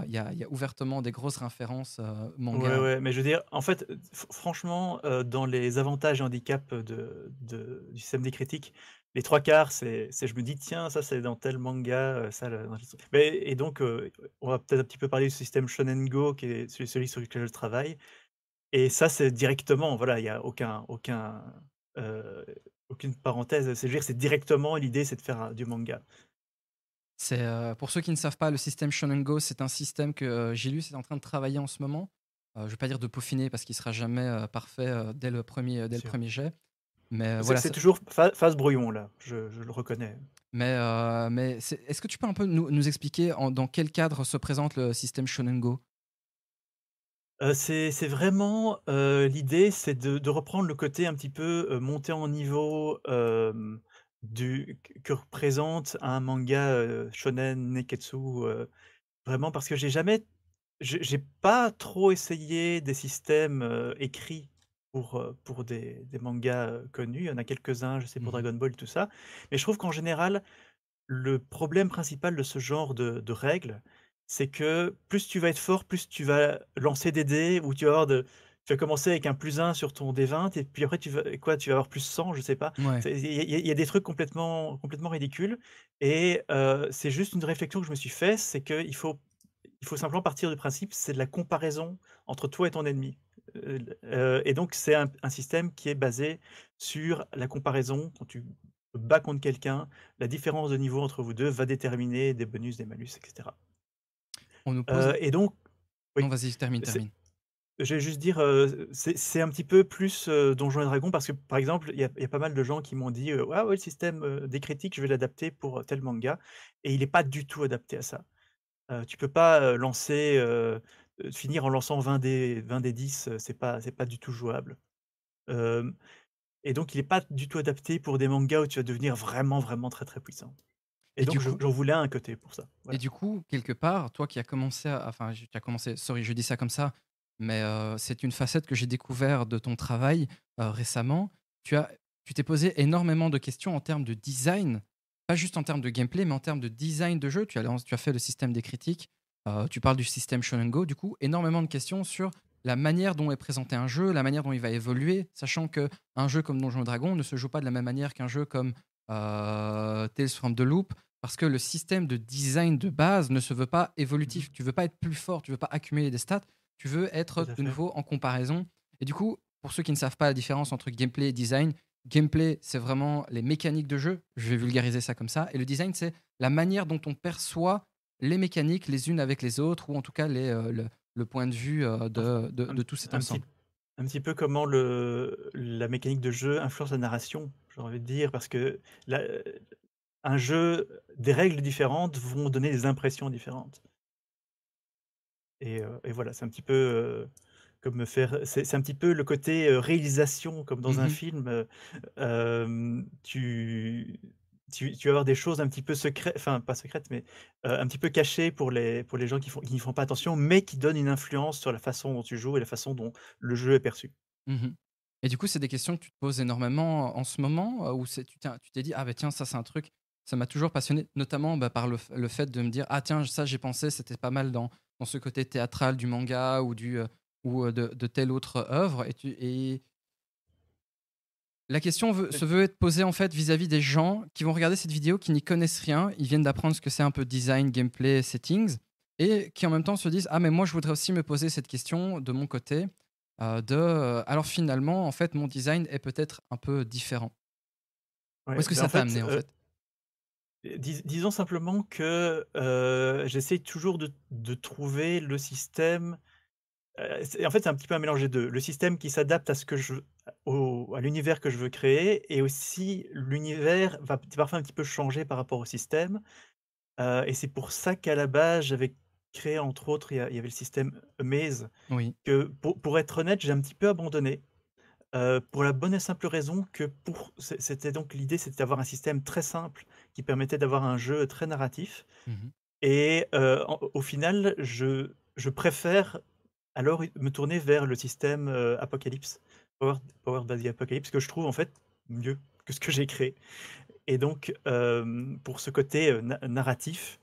ouvertement des grosses références, Ouais, manga». ouais, mais je veux dire, en fait, franchement, dans les avantages et handicaps de du système des critiques, les trois quarts, c'est je me dis: «Tiens, ça, c'est dans tel manga, ça le» mais et donc, on va peut-être un petit peu parler du système Shonen Go qui est celui sur lequel je travaille et ça, c'est directement, voilà, il y a aucun aucun, aucune parenthèse, c'est dire, c'est directement l'idée, c'est de faire du manga. C'est, pour ceux qui ne savent pas, le système Shonen Go, c'est un système que, Gilus est en train de travailler en ce moment. je ne vais pas dire de peaufiner parce qu'il sera jamais, parfait, dès le premier dès le premier jet. Mais voilà, c'est toujours phase brouillon là, je le reconnais. Mais mais est-ce que tu peux un peu nous nous expliquer dans quel cadre se présente le système Shonen Go? c'est vraiment, l'idée, c'est de reprendre le côté un petit peu, monter en niveau, du que représente un manga, heu, shonen, neketsu, vraiment parce que j'ai jamais j'ai pas trop essayé des systèmes, écrits pour, pour des des mangas, connus. Il y en a quelques-uns, je sais pour mmh Dragon Ball, tout ça. Mais je trouve qu'en général, le problème principal de ce genre de de règles, c'est que plus tu vas être fort, plus tu vas lancer des dés ou tu vas avoir de tu vas commencer avec un plus 1 sur ton D20 et puis après tu vas quoi? Tu vas avoir plus 100, je sais pas. il y a des trucs complètement complètement ridicules et c'est juste une réflexion que je me suis fait, c'est qu'il faut il faut simplement partir du principe, c'est de la comparaison entre toi et ton ennemi. et donc c'est un système qui est basé sur la comparaison. Quand tu te bats contre quelqu'un, la différence de niveau entre vous deux va déterminer des bonus, des malus etc. On nous pose et donc Non, vas-y, termine, termine. Je vais juste dire, c'est un petit peu plus, Donjons et Dragons parce que, par exemple, il y a pas mal de gens qui m'ont dit, «Ah ouais, le système, des critiques, je vais l'adapter pour tel manga» et il est pas du tout adapté à ça. tu peux pas, lancer, finir en lançant 20 dés 20 dés 10, c'est pas c'est pas du tout jouable. et donc il est pas du tout adapté pour des mangas où tu vas devenir vraiment, vraiment très, très puissant. Et, donc j'en voulais un côté pour ça, Et du coup, quelque part, toi qui as commencé à enfin, tu as commencé sorry, je dis ça comme ça, mais c'est une facette que j'ai découvert de ton travail récemment. Tu as, tu t'es posé énormément de questions en termes de design, pas juste en termes de gameplay, mais en termes de design de jeu. Tu as, tu as fait le système des critiques, tu parles du système Shonen Go, du coup, énormément de questions sur la manière dont est présenté un jeu, la manière dont il va évoluer, sachant que un jeu comme Donjons Dragon ne se joue pas de la même manière qu'un jeu comme Tales from the Loop, parce que le système de design de base ne se veut pas évolutif. Mmh tu veux pas être plus fort, tu veux pas accumuler des stats, tu veux être de nouveau en comparaison. Et du coup, pour ceux qui ne savent pas la différence entre gameplay et design, gameplay, c'est vraiment les mécaniques de jeu. Je vais vulgariser ça comme ça. Et le design, c'est la manière dont on perçoit les mécaniques les unes avec les autres, ou en tout cas les, euh, le, point de vue euh, de, de, tout cet ensemble. un petit peu comment le, la mécanique de jeu influence la narration, j'ai envie de dire, parce que un jeu, des règles différentes vont donner des impressions différentes. Et, voilà, c'est un petit peu comme me faire. C'est un petit peu le côté réalisation, comme dans un mmh film. tu, tu, tu vas avoir des choses un petit peu secrètes, enfin pas secrètes, mais un petit peu cachées pour les, pour les gens qui, font, qui n'y font pas attention, mais qui donnent une influence sur la façon dont tu joues et la façon dont le jeu est perçu. Mmh et du coup, c'est des questions que tu te poses énormément en ce moment, où tu t'es dit, ah ben tiens, ça c'est un truc, ça m'a toujours passionné, notamment bah, par le, le, fait de me dire, ah tiens, ça j'ai pensé, c'était pas mal dans, dans ce côté théâtral du manga ou, du, euh, ou euh, de, de, telle autre œuvre. Et, tu, et la question se veut être posée en fait vis-à-vis des gens qui vont regarder cette vidéo, qui n'y connaissent rien, ils viennent d'apprendre ce que c'est un peu design, gameplay, settings, et qui en même temps se disent ah mais moi je voudrais aussi me poser cette question de mon côté, euh, de alors finalement en fait mon design est peut-être un peu différent. Où est-ce que ça t'a amené en fait? Disons simplement que, j'essaie toujours de trouver le système, en fait, c'est un petit peu un mélange des 2. Le système qui s'adapte à ce que je à l'univers que je veux créer et aussi l'univers va parfois un petit peu changer par rapport au système, et c'est pour ça qu'à la base, j'avais créé entre autres, il y avait le système Amaze Oui. que pour pour être honnête, j'ai un petit peu abandonné. pour la bonne et simple raison que pour c'était donc l'idée, c'était d'avoir un système très simple qui permettait d'avoir un jeu très narratif. Mmh et au final, je je préfère alors me tourner vers le système Apocalypse, by the Apocalypse, que je trouve en fait mieux que ce que j'ai créé. Et donc, pour ce côté narratif,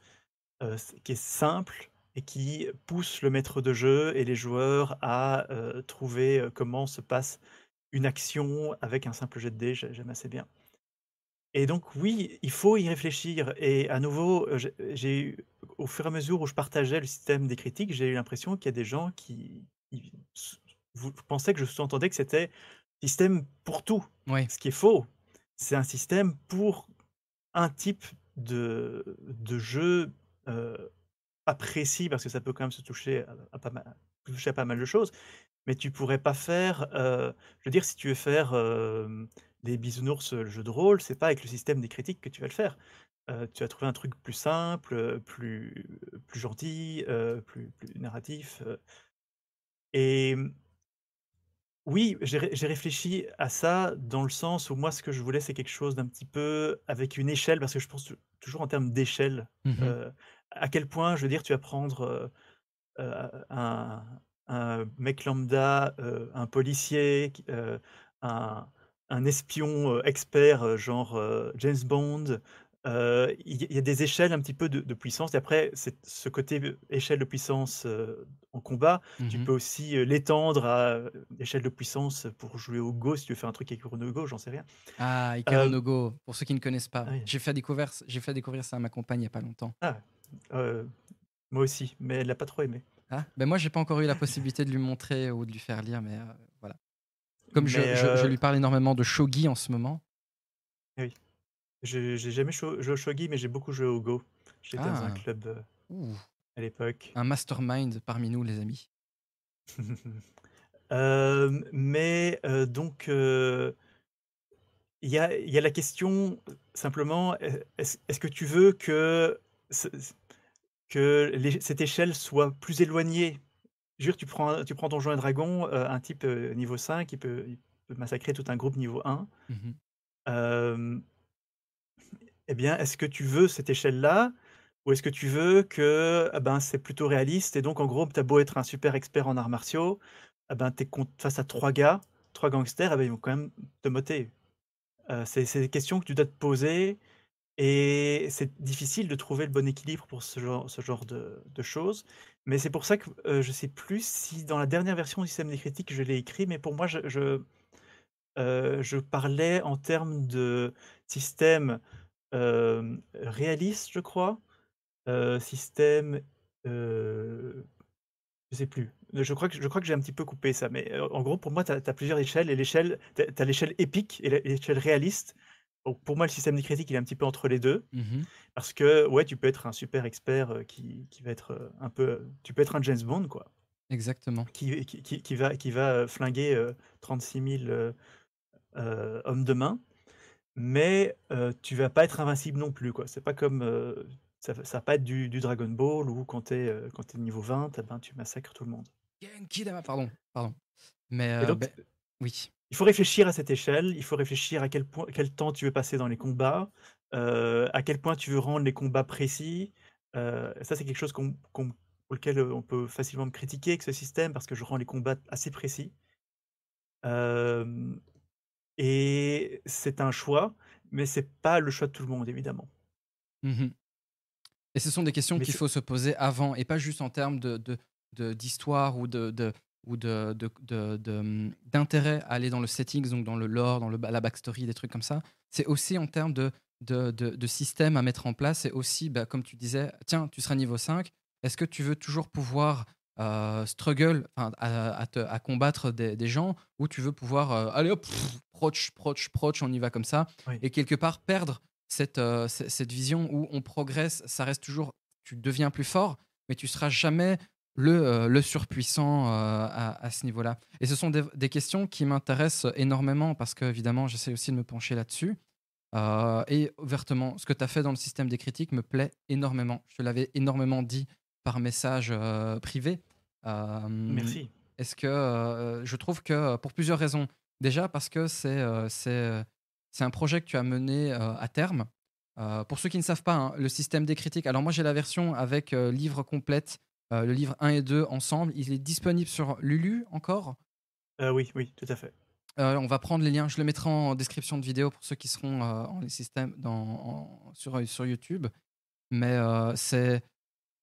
qui est simple et qui pousse le maître de jeu et les joueurs à trouver comment se passe une action avec un simple jet de dés, j'aime assez bien. Et donc oui, il faut y réfléchir. Et à nouveau, j'ai eu, au fur et à mesure où je partageais le système des critiques, j'ai eu l'impression qu'il y a des gens qui, vous pensaient que je sous-entendais que c'était système pour tout. Oui. Ce qui est faux. C'est un système pour un type de, de jeu pas précis, parce que ça peut quand même se toucher à, pas, mal, toucher à pas mal de choses. Mais tu pourrais pas faire, je veux dire, si tu veux faire des bisounours, le jeu de rôle, c'est pas avec le système des critiques que tu vas le faire. tu vas trouver un truc plus simple, plus, plus gentil, plus, plus narratif. Et oui, j'ai réfléchi à ça dans le sens où moi, ce que je voulais, c'est quelque chose d'un petit peu avec une échelle, parce que je pense toujours en termes d'échelle. Mmh à quel point, je veux dire, tu vas prendre un, un mec lambda, un policier, un, un espion expert, genre James Bond. Il y, a des échelles un petit peu de, puissance. Et après, ce côté échelle de puissance en combat, tu mmh peux aussi l'étendre à échelle de puissance pour jouer au Go, si tu veux faire un truc avec Go, j'en sais rien. Ah, Ikaru Go, pour ceux qui ne connaissent pas. J'ai fait, découvrir, fait découvrir ça à ma compagne il n'y a pas longtemps. Ah, moi aussi, mais elle l'a pas trop aimé. Ah, ben moi, j'ai pas encore eu la possibilité de lui montrer ou de lui faire lire, mais voilà. Comme je, lui parle énormément de shogi en ce moment. Oui. J'ai jamais joué au shogi, mais j'ai beaucoup joué au Go. J'étais dans un ah. club à l'époque. Un mastermind parmi nous, les amis. <laughs> mais donc, il y, a, y, a, la question simplement, est-ce que tu veux que que cette échelle soit plus éloignée. Tu prends, tu prends ton et dragon, euh, un type euh, niveau 5, il peut, il peut, massacrer tout un groupe niveau 1. Mmh eh bien, est-ce que tu veux cette échelle-là ou est-ce que tu veux que ah ben, c'est plutôt réaliste et donc en gros, tu as beau être un super expert en arts martiaux, ah ben, tu es face à trois gars, trois gangsters, ah ben, ils vont quand même te moter. Euh, c'est des questions que tu dois te poser et c'est difficile de trouver le bon équilibre pour ce genre, ce genre de, choses. Mais c'est pour ça que je je sais plus si dans la dernière version du système des critiques, je l'ai écrit, mais pour moi, je, parlais en termes de système réaliste, je crois. système. je sais plus. Je crois que, je crois que j'ai un petit peu coupé ça. Mais en gros, pour moi, tu as, plusieurs échelles. Et tu l'échelle épique et l'échelle réaliste pour moi, le système des critiques, il est un petit peu entre les deux. Mmh parce que, ouais, tu peux être un super expert qui, qui va être un peu. Tu peux être un James Bond, quoi. Exactement. Qui, qui, qui va, qui va flinguer 36 000 hommes de main. Mais tu vas pas être invincible non plus, quoi. C'est pas comme. ça, ça va pas être du, du Dragon Ball où quand tu es, es, niveau 20, eh ben, tu massacres tout le monde. Pardon, pardon. Mais. Ben, oui. Il faut réfléchir à cette échelle, il faut réfléchir à quel, point, quel temps tu veux passer dans les combats, euh, à quel point tu veux rendre les combats précis. Euh, ça, c'est quelque chose pour lequel on peut facilement me critiquer avec ce système parce que je rends les combats assez précis. et c'est un choix, mais c'est pas le choix de tout le monde, évidemment. Mmh et ce sont des questions qu'il faut se poser avant et pas juste en termes d'histoire de, ou de, ou d'intérêt de, de, à aller dans le settings, donc dans le lore, dans le, la backstory, des trucs comme ça. C'est aussi en termes de, de, système à mettre en place. Et aussi, bah, comme tu disais, tiens, tu seras niveau 5. Est-ce que tu veux toujours pouvoir euh, struggle à, à, à, combattre des, des, gens ou tu veux pouvoir euh, aller hop, proche, proche, proche, on y va comme ça. Et quelque part, perdre cette, euh, cette vision où on progresse, ça reste toujours, tu deviens plus fort, mais tu seras jamais le, euh, le surpuissant euh, à, ce niveau-là. Et ce sont des, questions qui m'intéressent énormément parce qu'évidemment, j'essaie aussi de me pencher là-dessus. Euh, et ouvertement, ce que tu as fait dans le système des critiques me plaît énormément. Je te l'avais énormément dit par message privé. Merci. Est-ce que je trouve que pour plusieurs raisons. Déjà parce que c'est c'est un projet que tu as mené à terme. pour ceux qui ne savent pas, hein, le système des critiques. Alors moi j'ai la version avec livre complète le livre 1 et 2 ensemble. Il est disponible sur Lulu encore? Oui, oui, tout à fait. on va prendre les liens, je le mettrai en description de vidéo pour ceux qui seront en les systèmes dans, sur, sur YouTube. Mais c'est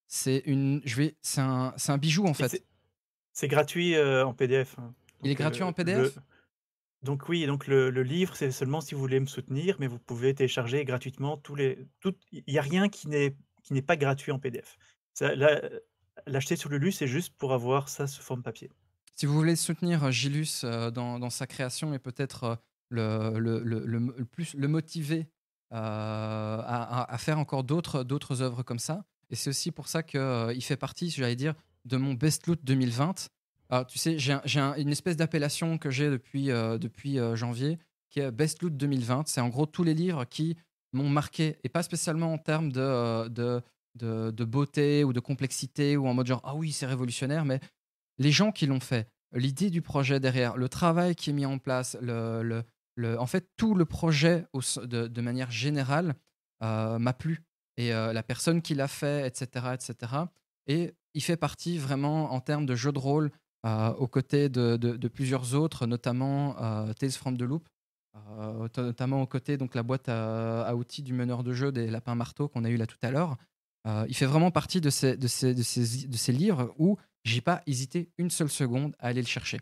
c'est une, je vais, c'est un, un, bijou en fait. C'est gratuit en PDF. Hein. Il est gratuit en PDF. Donc oui, donc le, livre, c'est seulement si vous voulez me soutenir, mais vous pouvez télécharger gratuitement tous les. Il n'y a rien qui n'est qui n'est pas gratuit en PDF. L'acheter sur Lulu, c'est juste pour avoir ça sous forme papier. Si vous voulez soutenir Gilus dans, dans, sa création et peut-être le, le, plus le motiver à, faire encore d'autres œuvres comme ça, et c'est aussi pour ça qu'il fait partie, j'allais dire, de mon Best Loot 2020 alors, tu sais, j'ai une espèce d'appellation que j'ai depuis, euh, depuis euh, janvier, qui est Best Loot 2020. C'est en gros tous les livres qui m'ont marqué, et pas spécialement en termes de, euh, de, de, beauté ou de complexité, ou en mode genre, ah oui, c'est révolutionnaire, mais les gens qui l'ont fait, l'idée du projet derrière, le travail qui est mis en place, le, le, le en fait, tout le projet de, de manière générale m'a plu. Et la personne qui l'a fait, etc., etc. Et il fait partie vraiment en termes de jeu de rôle euh, aux côtés de, plusieurs autres, notamment euh, Tales from the Loop, euh, notamment aux côtés donc la boîte à, outils du meneur de jeu des lapins marteaux qu'on a eu là tout à l'heure. Il fait vraiment partie de ces, de ces, de ces, de ces livres où j'ai pas hésité une seule seconde à aller le chercher.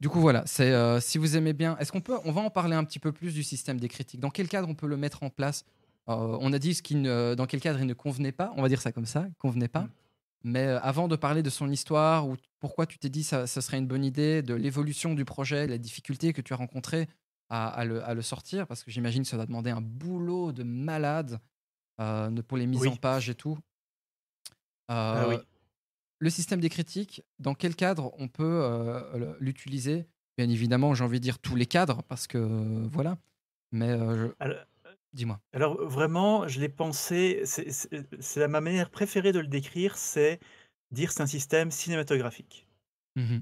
Du coup, voilà, c'est si vous aimez bien, est-ce qu'on peut, on va en parler un petit peu plus du système des critiques. Dans quel cadre on peut le mettre en place? On a dit ce qui dans quel cadre il ne convenait pas, on va dire ça comme ça, convenait pas. Mm. Mais euh, avant de parler de son histoire ou pourquoi tu t'es dit ça, ça serait une bonne idée, de l'évolution du projet, la difficulté que tu as rencontrée à, le, sortir, parce que j'imagine que ça va demander un boulot de malade euh, pour les mises en page et tout. Ah oui. Euh, le système des critiques, dans quel cadre on peut l'utiliser? Bien évidemment, j'ai envie de dire tous les cadres, parce que voilà. Mais Dis-moi. Alors vraiment, je l'ai pensé, c'est ma manière préférée de le décrire, c'est dire c'est un système cinématographique. Mmh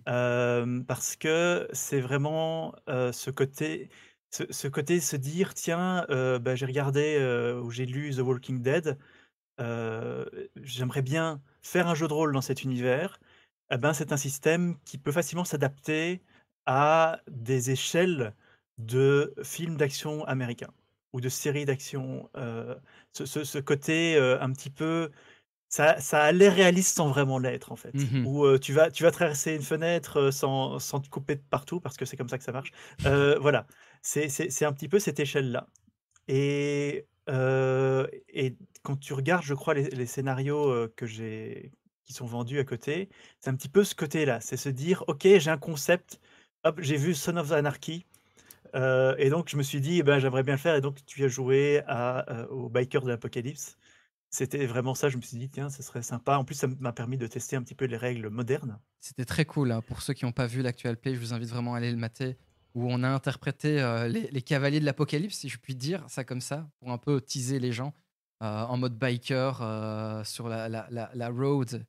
parce que c'est vraiment ce côté, ce, côté se dire tiens, bah, j'ai regardé ou j'ai lu The Walking Dead, j'aimerais bien faire un jeu de rôle dans cet univers. Eh ben, c'est un système qui peut facilement s'adapter à des échelles de films d'action américains ou de séries d'action. ce, côté un petit peu. Ça, ça a l'air réaliste sans vraiment l'être, en fait. Mmh Où tu, vas, tu vas traverser une fenêtre sans, sans te couper de partout, parce que c'est comme ça que ça marche. voilà. C'est un petit peu cette échelle-là. Et, quand tu regardes, je crois, les, scénarios qui sont vendus à côté, c'est un petit peu ce côté-là. C'est se dire, OK, j'ai un concept. Hop, j'ai vu Son of Anarchy. Et donc, je me suis dit, eh ben, j'aimerais bien le faire. Et donc, tu as joué au Biker de l'Apocalypse. C'était vraiment ça. Je me suis dit, tiens, ce serait sympa. En plus, ça m'a permis de tester un petit peu les règles modernes. C'était très cool. Hein. Pour ceux qui n'ont pas vu l'actuel play, je vous invite vraiment à aller le mater. Où on a interprété euh, les, cavaliers de l'Apocalypse, si je puis dire ça comme ça, pour un peu teaser les gens en mode biker sur la, la, la, road,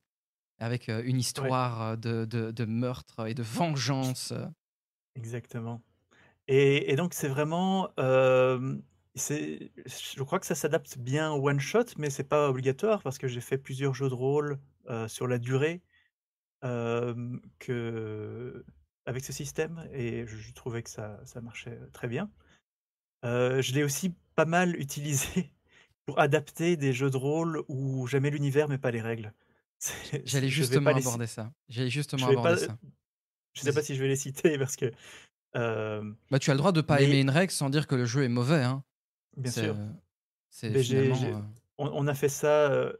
avec une histoire de, de, de meurtre et de vengeance. Exactement. Et, donc, c'est vraiment. je crois que ça s'adapte bien au one shot, mais c'est pas obligatoire parce que j'ai fait plusieurs jeux de rôle sur la durée que, avec ce système et je, trouvais que ça, ça marchait très bien. je l'ai aussi pas mal utilisé <laughs> pour adapter des jeux de rôle où j'aimais l'univers mais pas les règles. <laughs> J'allais justement aborder ça. J'allais justement aborder ça. Je sais pas si je vais les citer parce que bah, tu as le droit de pas aimer une règle sans dire que le jeu est mauvais. Hein. Bien sûr. C'est on, a fait ça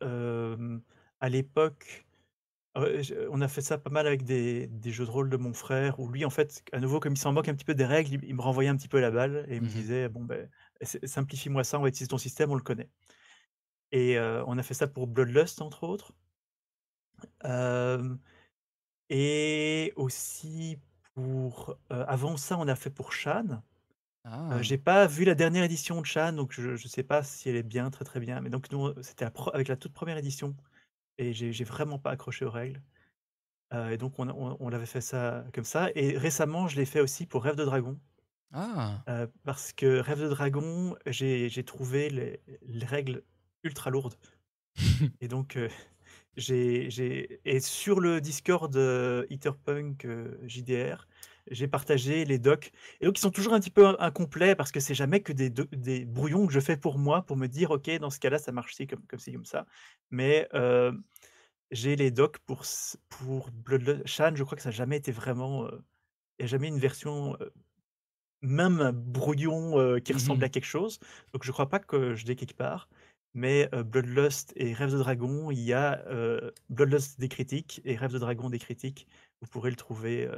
à l'époque. On a fait ça pas mal avec des, jeux de rôle de mon frère, où lui, en fait, à nouveau, comme il s'en moque un petit peu des règles, il, me renvoyait un petit peu la balle et il me mmh disait Bon, ben, simplifie-moi ça, on va utiliser ton système, on le connaît. Et on a fait ça pour Bloodlust, entre autres. et aussi avant ça, on a fait pour Shan. Ah. j'ai pas vu la dernière édition de Shan, donc je ne sais pas si elle est bien, très, très bien. Mais donc nous, c'était avec la toute première édition et j'ai vraiment pas accroché aux règles. et donc on l'avait fait ça comme ça et récemment, je l'ai fait aussi pour Rêve de Dragon. Ah! parce que Rêve de Dragon, j'ai trouvé les règles ultra lourdes <laughs> et donc j'ai j'ai et sur le Discord, heu, JDR, j'ai partagé les docs et donc ils sont toujours un petit peu in incomplets parce que c'est jamais que des de des brouillons que je fais pour moi, pour me dire: «OK, dans ce cas-là, ça marche ci, comme comme ci, comme ça». Mais, heu, j'ai les docs pour pour Bloodlust Shan, je crois que ça a jamais été vraiment, heu, il y a jamais une version, heu, même un brouillon, qui Mmh ressemble à quelque chose. Donc je crois pas que je l'ai quelque part. Mais, Bloodlust et Rêve de Dragon, il y a, Bloodlust des critiques et Rêve de Dragon des critiques. Vous pourrez le trouver,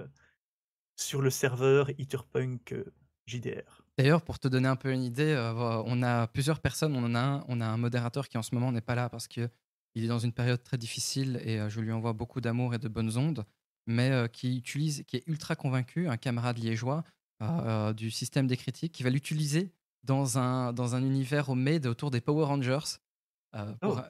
sur le serveur Etherpunk, heu, JDR. D'ailleurs, pour te donner un peu une idée, voi on a plusieurs personnes, on en a un on a un modérateur qui en ce moment n'est pas là parce qu'il est dans une période très difficile et heu, je lui envoie beaucoup d'amour et de bonnes ondes, mais qui utilise qui est ultra convaincu, un camarade liégeois, du système des critiques, qui va l'utiliser dans un dans un univers homemade autour des Power Rangers, pour, Oh!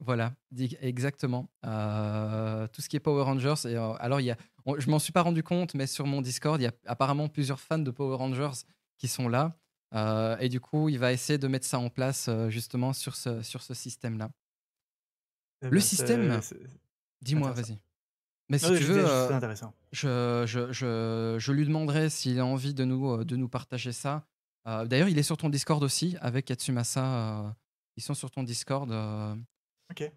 Voilà, exactement, heu, tout ce qui est Power Rangers et heu, alors il y a on je m'en suis pas rendu compte, mais sur mon Discord, il y a apparemment plusieurs fans de Power Rangers qui sont là, heu et du coup, il va essayer de mettre ça en place, justement sur ce sur ce système-là. Eh Le ben, système dis-moi, vas-y. Mais si Non, tu veux, intéressant. je je je je lui demanderai s'il a envie de nous, de nous partager ça. D'ailleurs, il est sur ton Discord aussi avec Atsumasa, heu, ils sont sur ton Discord, OK.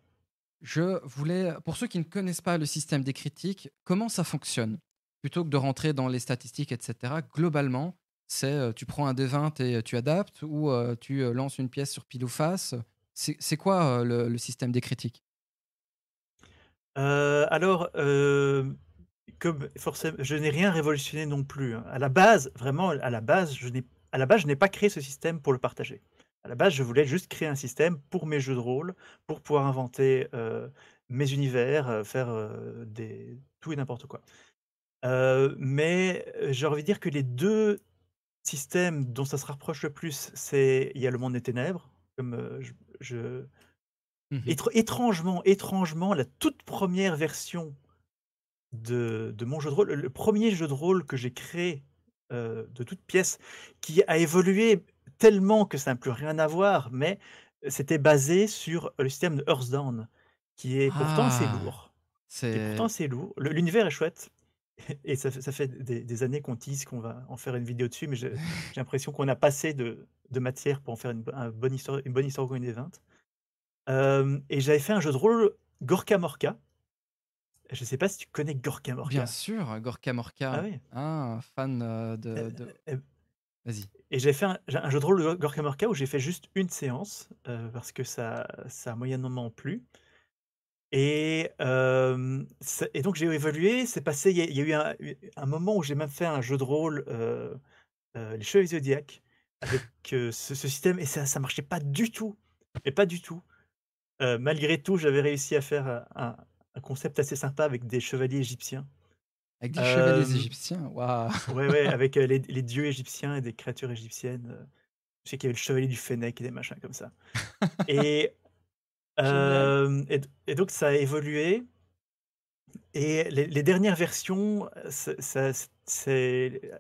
je voulais pour ceux qui ne connaissent pas le système des critiques, comment ça fonctionne? Plutôt que de rentrer dans les statistiques et cetera, globalement, c'est, heu, tu prends un D20 et tu adaptes ou, heu, tu, heu, lances une pièce sur pile ou face? C'est quoi, le le système des critiques? Alors, comme forcém je n'ai rien révolutionné non plus, hein. À la base, vraiment à la base, je n'ai à la base, je n'ai pas créé ce système pour le partager. À la base, je voulais juste créer un système pour mes jeux de rôle, pour pouvoir inventer, mes univers, faire, des tout et n'importe quoi. Mais, j'ai envie de dire que les 2 systèmes dont ça se rapproche le plus, c'est il y a le monde des ténèbres, comme, je je Mmh mh. étr étrangement étrangement, la toute 1re version de de mon jeu de rôle, le le 1er jeu de rôle que j'ai créé, de toutes pièces, qui a évolué tellement que ça n'a plus rien à voir, mais c'était basé sur le système de Earthdawn, qui est pourtant assez Ah! lourd qui est pourtant C'est lourd. L'univers est chouette et ça fait ça fait des des années qu'on tease qu'on va en faire une vidéo dessus, mais <laughs> j'ai l'impression qu'on a pas assez de de matière pour en faire une bo un bonne histoire une bonne histoire Event. Hem et j'avais fait un jeu de rôle Gorka Morka. Je sais pas si tu connais Gorka Bien Morka? sûr, Gorka Ah Morka, oui? ah, fan, heu, Heu de de heu, et j'ai fait un jeu de rôle de Gorka Morka où j'ai fait juste 1 séance, heu, parce que ça ça a moyennement plu et c'est et donc j'ai évolué, c'est passé il y a eu un moment où j'ai même fait un jeu de rôle, heu, Les Chevaliers du Zodiaque avec, ce système et ça ça marchait pas du tout, mais pas du tout. Malgré tout, j'avais réussi à faire, un concept assez sympa avec des chevaliers égyptiens. Avec des chevaliers égyptiens? Waouh! ouais, ouais, avec, <laughs> heu, les dieux égyptiens et des créatures égyptiennes, je sais qu'il y avait le chevalier du Fennec et des machins comme ça et <laughs> donc ça a évolué et les les dernières versions, c'est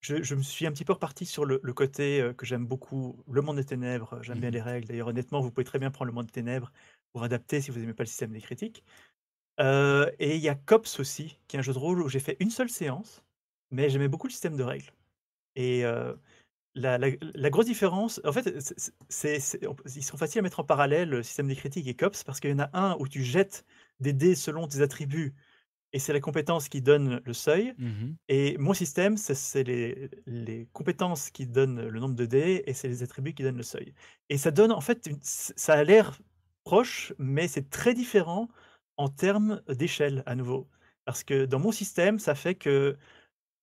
je je me suis un petit peu reparti sur le le côté, que j'aime beaucoup, le monde des ténèbres, j'aime Mmh bien les règles. D'ailleurs, honnêtement, vous pouvez très bien prendre le monde des ténèbres pour adapter si vous aimez pas le système des critiques. Et il y a Cops aussi, qui est un jeu de rôle où j'ai fait 1 seule séance, mais j'aimais beaucoup le système de règles et la la la grosse différence en fait, c'est ils sont faciles à mettre en parallèle, le système des critiques et Cops parce qu'il y en a un où tu jettes des dés selon tes attributs et c'est la compétence qui donne le seuil Mmh mh. et mon système, c'est les les compétences qui donnent le nombre de dés et c'est les attributs qui donnent le seuil et ça donne en fait une ça a l'air proche, mais c'est très différent en termes d'échelle à nouveau. Parce que dans mon système, ça fait que,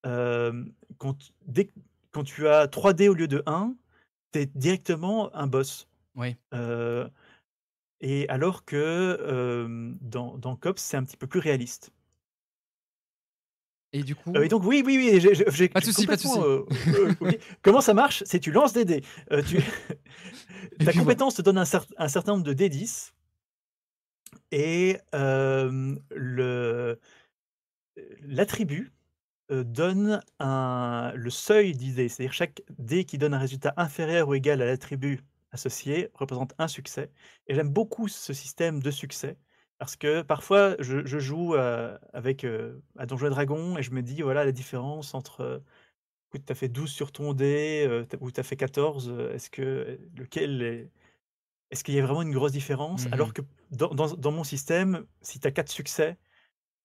quand dès quand tu as 3 dés au lieu de 1, tu es directement un boss, Oui. heu et alors que, dans dans Cops, c'est un petit peu plus réaliste. Et du Heu et coup donc oui, oui, oui, j'ai Pas de pas oublié. Comment ça marche? C'est tu lances des dés, tu <laughs> Et ta compétence te donne un un certain nombre de D10 et le l'attribut, donne un le seuil d'idées. C'est-à-dire chaque dé qui donne un résultat inférieur ou égal à l'attribut associé représente un succès et j'aime beaucoup ce système de succès Parce que parfois, je, joue avec euh, à Donjons et Dragons et je me dis, voilà la différence entre, euh, écoute, tu as fait 12 sur ton dé euh, t'as- ou tu as fait 14, euh, est-ce que lequel est, est-ce qu'il y a vraiment une grosse différence? Mhm. Alors que dans, dans- dans mon système, si tu as 4 succès,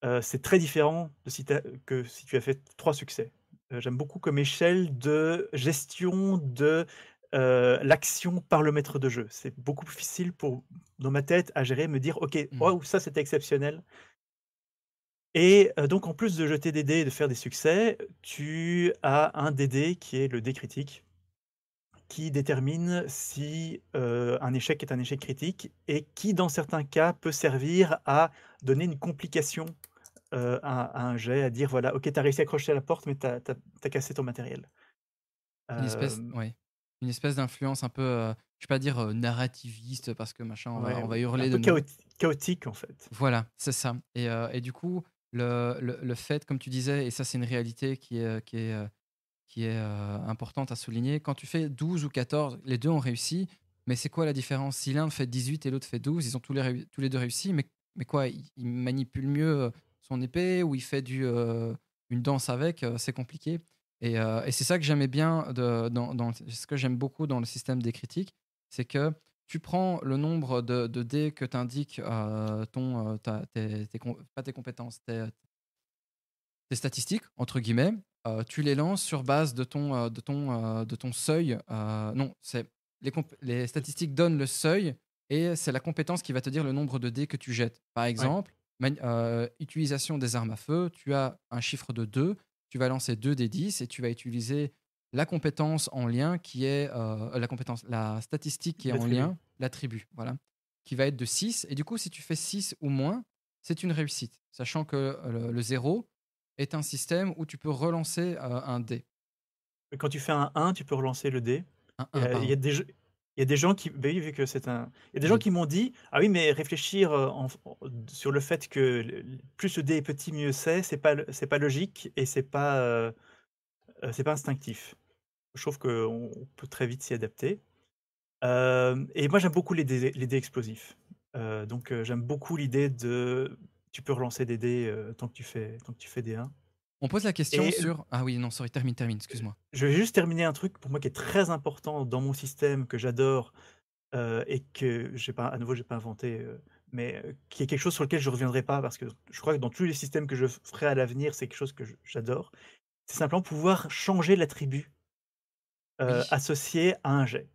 euh, c'est très différent de si t'as- que si tu as fait 3 succès. Euh, j'aime beaucoup comme échelle de gestion de euh, l'action par le maître de jeu. C'est beaucoup plus facile pour, dans ma tête, à gérer, me dire, OK, oh, ça c'était exceptionnel. Et donc en plus de jeter des dés et de faire des succès, tu as un dés qui est le dé critique, qui détermine si, heu, un échec est un échec critique et qui, dans certains cas, peut servir à donner une complication, heu, à à un jet, à dire: «Voilà, OK, tu as réussi à accrocher la porte, mais tu as cassé ton matériel». Une espèce, Hem, ouais, une espèce d'influence un peu, euh, je vais pas dire euh, narrativiste parce que machin, on va, on va un hurler de peu chaoti chaotique, en fait. Voilà, c'est ça. Et, euh, et du coup, le, le, le fait, comme tu disais, et ça c'est une réalité qui est, qui est, euh, qui est euh, importante à souligner, quand tu fais 12 ou 14, les deux ont réussi, mais c'est quoi la différence? Si l'un fait 18 et l'autre fait 12, ils ont tous les, deux réussi, mais, mais quoi? Il, manipule mieux euh, son épée ou il fait euh, une danse avec, c'est compliqué. Et, c'est ça que j'aimais bien, de, dans, ce que j'aime beaucoup dans le système des critiques, c'est que tu prends le nombre de, dés que t'indique ton, tes, tes compétences, tes statistiques, entre guillemets, euh, tu les lances sur base de ton, euh, de ton, euh, de ton seuil. non, c'est les, statistiques donnent le seuil et c'est la compétence qui va te dire le nombre de dés que tu jettes. Par exemple, utilisation des armes à feu, tu as un chiffre de 2, tu vas lancer 2 des 10 et tu vas utiliser la compétence en lien qui est la compétence, la statistique qui est en lien, l'attribut, voilà, qui va être de 6. Et du coup, si tu fais 6 ou moins, c'est une réussite, sachant que le, le 0 est un système où tu peux relancer euh, un dé. Quand tu fais un 1, tu peux relancer le dé. Un Il y 1, a il y a pardon. des jeux il y a des gens qui bah oui, vu que c'est un il y a des gens qui m'ont dit: «Ah oui, mais réfléchir, en en sur le fait que plus le dé est petit, mieux c'est, c'est pas c'est pas logique et c'est pas, heu, c'est pas instinctif». Je trouve qu'on peut très vite s'y adapter. Et moi, j'aime beaucoup les dés les dés explosifs. Donc j'aime beaucoup l'idée de tu peux relancer des dés, heu, tant que tu fais tant que tu fais des 1 On pose la question et sur... Ah oui, non, sorry, termine, termine, excuse-moi. je vais juste terminer un truc pour moi qui est très important dans mon système, que j'adore, heu et que j'ai pas à nouveau, j'ai pas inventé, heu, mais qui est quelque chose sur lequel je reviendrai pas parce que je crois que dans tous les systèmes que je ferai à l'avenir, c'est quelque chose que j'adore. C'est simplement pouvoir changer l'attribut, Oui, associé à un jet.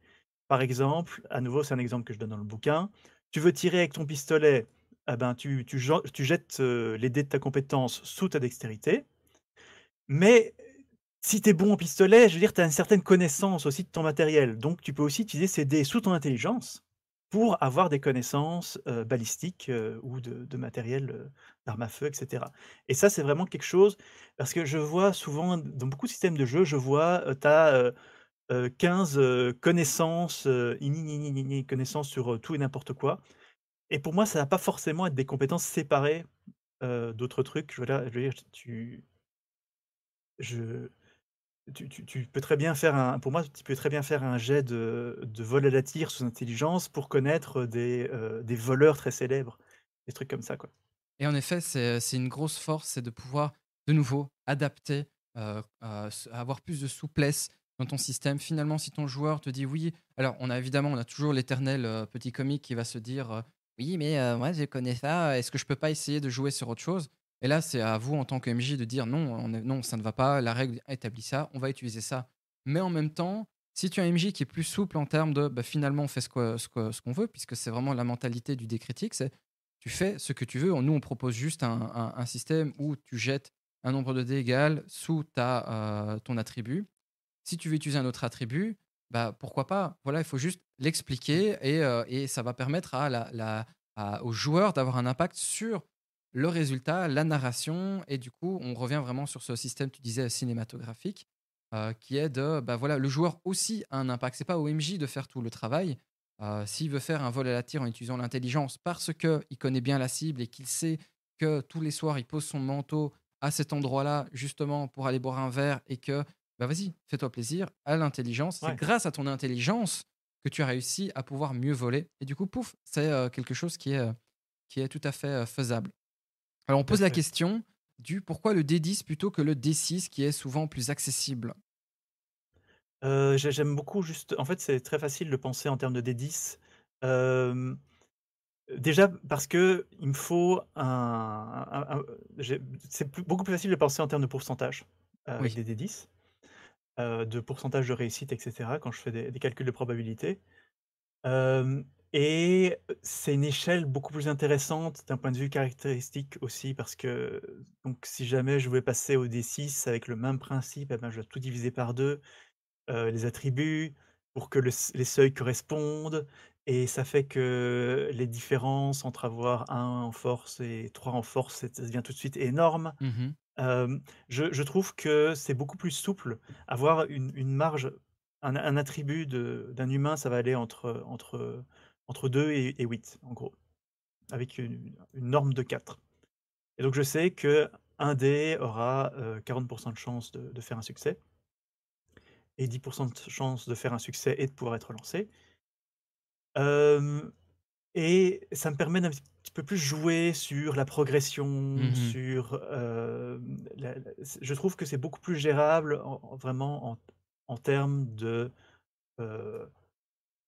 Par exemple, à nouveau, c'est un exemple que je donne dans le bouquin, tu veux tirer avec ton pistolet, ah ben, tu tu jettes, les dés de ta compétence sous ta dextérité mais si tu es bon au pistolet, je veux dire, tu as une certaine connaissance aussi de ton matériel. Donc tu peux aussi utiliser ces dés sous ton intelligence pour avoir des connaissances, balistiques, ou de matériel, d'armes à feu et cetera. Et ça, c'est vraiment quelque chose parce que je vois souvent dans beaucoup de systèmes de jeux, je vois, tu as, heu heu, 15, heu, connaissances, connaissances sur, tout et n'importe quoi. Et pour moi, ça va pas forcément être des compétences séparées, d'autres trucs. Je veux dire, tu je Tu peux très bien faire un pour moi, tu peux très bien faire un jet de de vol à la tire sous intelligence pour connaître des, des voleurs très célèbres, des trucs comme ça, quoi. Et en effet, c'est une grosse force, c'est de pouvoir de nouveau adapter, avoir plus de souplesse dans ton système. Finalement, si ton joueur te dit oui, alors on a évidemment, on a toujours l'éternel petit comique qui va se dire oui, mais euh, moi je connais ça, est-ce que je peux pas essayer de jouer sur autre chose? Et là, c'est à vous en tant que MJ de dire non, non, ça ne va pas, la règle établit ça, on va utiliser ça. Mais en même temps, si tu as un MJ qui est plus souple en termes de bah, finalement on fait ce qu'on que- ce qu'on veut, puisque c'est vraiment la mentalité du décritique, c'est tu fais ce que tu veux. Nous, on propose juste un, système où tu jettes un nombre de dés égal sous ta, ton attribut. Si tu veux utiliser un autre attribut, bah, pourquoi pas? Voilà, il faut juste l'expliquer et, euh, et ça va permettre à la, à- aux joueurs d'avoir un impact sur le résultat, la narration. Et du coup, on revient vraiment sur ce système, tu disais, cinématographique, euh, qui est de, bah voilà, le joueur aussi a un impact. C'est pas au MJ de faire tout le travail, euh, S'il veut faire un vol à la tire en utilisant l'intelligence parce qu'il connaît bien la cible et qu'il sait que tous les soirs il pose son manteau à cet endroit-là justement pour aller boire un verre et que bah vas-y, fais-toi plaisir, à l'intelligence. C'est grâce à ton intelligence que tu as réussi à pouvoir mieux voler. Et du coup, pouf, c'est euh, quelque chose qui est, euh, qui est tout à fait euh, faisable. Alors on pose la question du pourquoi le D10 plutôt que le D6 qui est souvent plus accessible? J'aime beaucoup juste en fait, c'est très facile de penser en termes de D10. Hem, déjà parce qu'il me faut un un un j'ai c'est beaucoup plus facile de penser en termes de pourcentage, avec des D10, heu, de pourcentage de réussite et cetera quand je fais des calculs de probabilité. Et c'est une échelle beaucoup plus intéressante d'un point de vue caractéristique aussi parce que donc si jamais je voulais passer au D6 avec le même principe et ben, je dois tout diviser par 2 heu, les attributs pour que les seuils correspondent et ça fait que les différences entre avoir 1 en force et 3 en force, ça devient tout de suite énorme. Mmh Je trouve que c'est beaucoup plus souple. Avoir une marge, un un attribut d'un humain, ça va aller entre, entre, entre 2 et et 8 en gros, avec une norme de 4 et donc je sais qu'un dé aura, heu, 40% de chance de faire un succès et 10% de chance de faire un succès et de pouvoir être lancé. Et ça me permet d'un petit peu plus jouer sur la progression, Mmh sur, hem, la la c je trouve que c'est beaucoup plus gérable en en vraiment en en termes de, heu,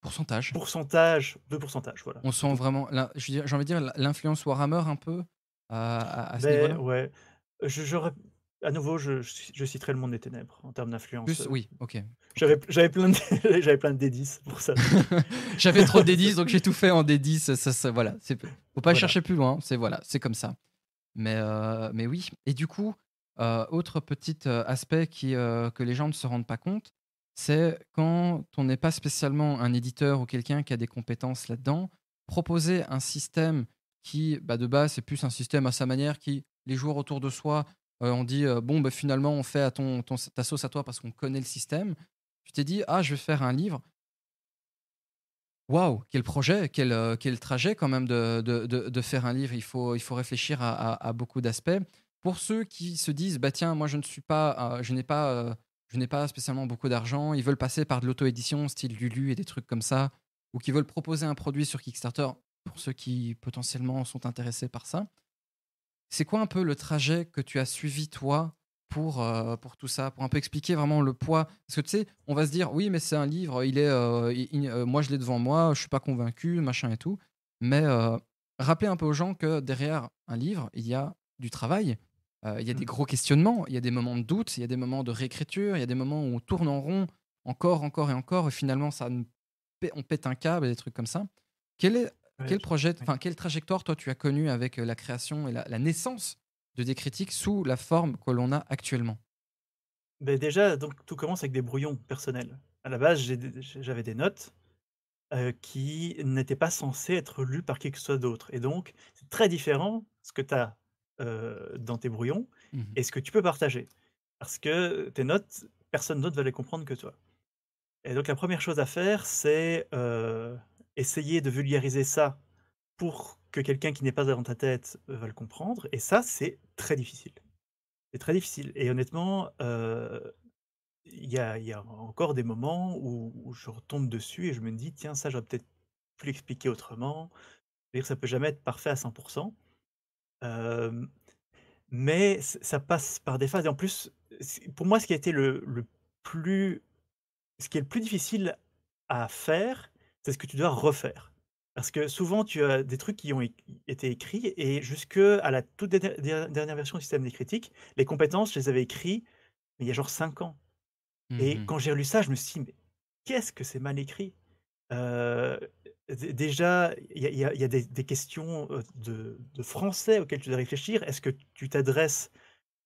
Pourcentage. pourcentage de pourcentage, voilà, On sent vraiment j'ai envie de dire l'in l'influence Warhammer un peu, à à à ce Beh, niveau-là? ouais, je j'aurais à nouveau, je citerai Le Monde des Ténèbres en termes d'influence, Plus heu, oui, OK, j'avais j'avais plein de <laughs> j'avais plein de D10, pour ça. <laughs> J'avais trop de D10 donc j'ai tout fait en D10, ça ça voilà, c'est faut pas voilà. chercher plus loin, c'est voilà, c'est comme ça. Mais heu, mais oui et du coup, heu, autre petit, aspect qui, que les gens ne se rendent pas compte, c'est quand on n'est pas spécialement un éditeur ou quelqu'un qui a des compétences là-dedans, proposer un système qui, bah, de base, c'est plus un système à sa manière, qui les joueurs autour de soi, on dit, heu: «Bon, bah, finalement, on fait à ton ta sauce à toi parce qu'on connaît le système». Tu t'es dit: «Ah, je vais faire un livre». Waouh! Quel projet, quel, heu, quel trajet quand même de de de faire un livre. Il faut il faut réfléchir à beaucoup d'aspects. Pour ceux qui se disent: «Bah, tiens, moi je ne suis pas, je n'ai pas, je n'ai pas spécialement beaucoup d'argent», ils veulent passer par de l'auto-édition style Lulu et des trucs comme ça, ou qui veulent proposer un produit sur Kickstarter, pour ceux qui potentiellement sont intéressés par ça. C'est quoi un peu le trajet que tu as suivi toi pour, heu, pour tout ça? Pour un peu expliquer vraiment le poids? Parce que tu sais, on va se dire: «Oui, mais c'est un livre, il est, in heu, moi je l'ai devant moi, je suis pas convaincu, machin et tout». Mais, rappeler un peu aux gens que derrière un livre, il y a du travail, il y a des Mmh. gros questionnements, il y a des moments de doute, il y a des moments de réécriture, il y a des moments où on tourne en rond encore, encore et encore et finalement ça ne on pète un câble et des trucs comme ça. Quel est Ouais, quel je projet, oui. enfin, quelle trajectoire toi tu as connu avec, heu, la création et la la naissance de des critiques sous la forme que l'on a actuellement? Beh, déjà, donc tout commence avec des brouillons personnels. À la base, j'avais des notes heu, qui n'était pas censé être lu par qui que ce soit d'autre et donc c'est très différent ce que tu as, heu, dans tes brouillons Mmh mh. et ce que tu peux partager. Parce que tes notes, personne d'autre va les comprendre que toi et donc la première chose à faire, c'est, essayer de vulgariser ça pour que quelqu'un qui n'est pas dans ta tête, heu, va le comprendre et ça, c'est très difficile. C'est très difficile et honnêtement, heu, il y a encore des moments où je retombe dessus et je me dis: «Tiens, ça, j'aurais peut-être pu l'expliquer autrement». Que ça peut jamais être parfait à 100 hem, mais ç ça passe par des phases et en plus, pour moi, ce qui a été le plus ce qui est le plus difficile à faire, c'est ce que tu dois refaire. Parce que souvent, tu as des trucs qui ont été écrits et jusque à la toute dernière version du système des critiques, les compétences, je les avais écrits, mais il y a genre 5 ans Mmh et quand j'ai relu ça, je me suis dit: «Mais qu'est-ce que c'est mal écrit!» Déjà, il y a il y a il y a des des questions, de de français auxquelles tu dois réfléchir. Est-ce que tu t'adresses